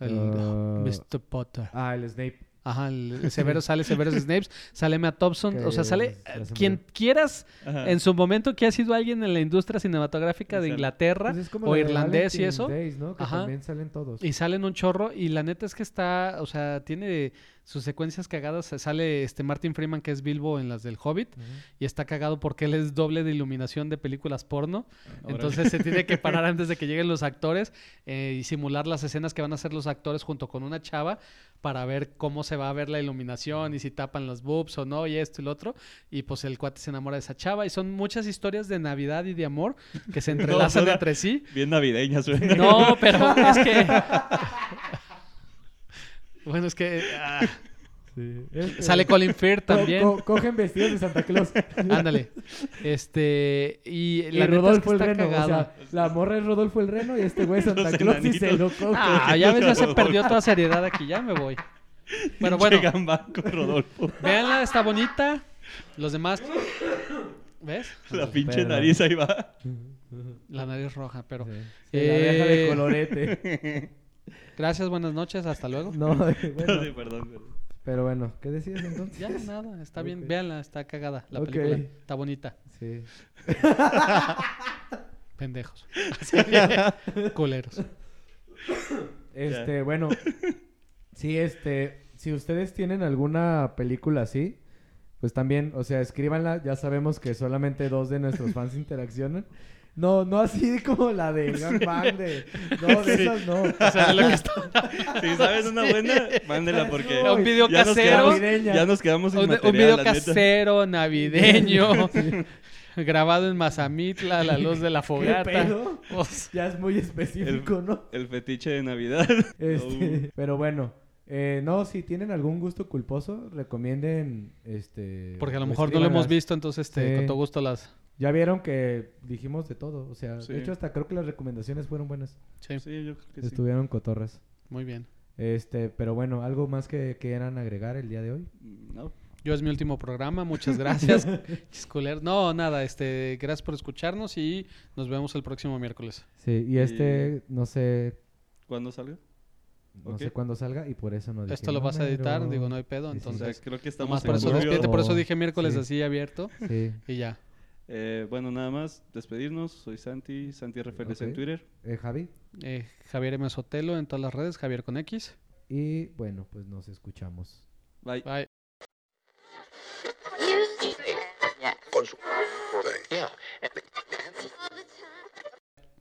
D: El
B: Ah.
D: Mr. Potter.
B: Ah, el Snape.
D: Ajá, el, Severo sale Severus Snapes, sale Matt Thompson,
B: Que
D: o sea, sale
B: se
D: quien quieras
C: Ajá.
D: en su momento que ha sido alguien en la industria cinematográfica de. Inglaterra
B: Pues es como
D: o irlandés y eso.
B: Days, ¿no? Que
D: Ajá.
B: también salen todos.
D: Y salen un chorro y la neta es que está, o sea, tiene sus secuencias cagadas. Sale este Martin Freeman que es Bilbo en las del Hobbit y está cagado porque él es doble de iluminación de películas porno. Entonces se tiene que parar antes de que lleguen los actores eh, y simular las escenas que van a hacer los actores junto con una chava para ver cómo se va a ver la iluminación y si tapan las boobs o no y esto y lo otro. Y pues el cuate se enamora de esa chava y son muchas historias de Navidad y de amor que se entrelazan entre sí.
C: Bien navideñas, güey.
D: No, pero es que... bueno, es que... ah,
B: Sí. Es que-
D: sale Colin Firth también.
B: co- cogen vestidos de Santa Claus.
D: Ándale. Este... Y,
B: Y
D: la es
B: Rodolfo
D: que
B: el Reno.
D: cagado.
B: O sea, la morra es Rodolfo el Reno y este güey es Santa Claus y se lo coge.
D: Ah, ya ves, ya se perdió toda seriedad aquí, ya me voy. Bueno, bueno,
C: con Rodolfo.
D: véanla, está bonita. Los demás, ¿ves?
C: La pinche nariz ahí va.
D: La nariz roja, pero...
B: Sí. La deja de
D: Eh,
B: colorete.
D: Gracias, buenas noches, hasta luego.
B: No, bueno.
C: Sí, perdón, perdón.
B: Pero bueno, ¿qué decías entonces?
D: Ya, nada, está bien, véanla, está cagada la
B: Ok.
D: película, está bonita.
B: Sí.
D: Pendejos. Culeros.
B: Este, bueno. Sí, este. Si ustedes tienen alguna película así, pues también, o sea, escríbanla. Ya sabemos que solamente dos de nuestros fans interaccionan. No, no así como la de Gangbang de. No, de
C: Sí.
B: esas no.
D: O sea, de lo que está...
C: Si sabes una buena, mándela porque
B: No,
D: un video
C: ya nos
D: casero.
C: quedamos-
B: Navideña.
C: Ya nos quedamos sin
D: Un, un
C: material,
D: video
C: la neta.
D: casero, navideño, grabado en Mazamitla, a la luz de la
B: ¿Qué
D: fogata.
B: pedo?
D: O sea,
B: Ya es muy específico, ¿no?
C: El fetiche de Navidad.
B: Este, pero bueno, eh, no, si tienen algún gusto culposo, recomienden, este...
D: porque a lo
B: o
D: mejor no lo hemos visto, entonces este,
B: Sí.
D: con todo gusto las...
B: Ya vieron que dijimos de todo, o sea,
C: Sí.
B: de hecho hasta creo que las recomendaciones fueron buenas,
D: Sí,
C: Sí, yo creo que sí.
B: estuvieron cotorras.
D: muy bien.
B: Este, pero bueno, algo más que quieran agregar el día de hoy.
C: No.
D: Yo es mi último programa, muchas gracias. No, nada, este, gracias por escucharnos y nos vemos el próximo miércoles.
B: Sí, y este, no sé,
C: ¿Cuándo salga?
B: No sé cuándo salga y por eso no dije
D: Esto lo vas a editar, digo, no hay pedo.
B: Sí, sí.
C: O sea,
D: Entonces,
C: creo que estamos en
D: por eso
C: julio.
D: despídete, por eso
B: o-
D: dije miércoles
B: sí.
D: así abierto
B: Sí.
D: y ya.
C: Eh, bueno, nada más, despedirnos. Soy Santi, Santi RFLS en. Twitter.
B: Eh, Javi.
D: Eh, Javier M. Sotelo en todas las redes, Javier con X.
B: Y bueno, pues nos escuchamos.
C: Bye.
D: Bye.
A: Yeah.
E: con su...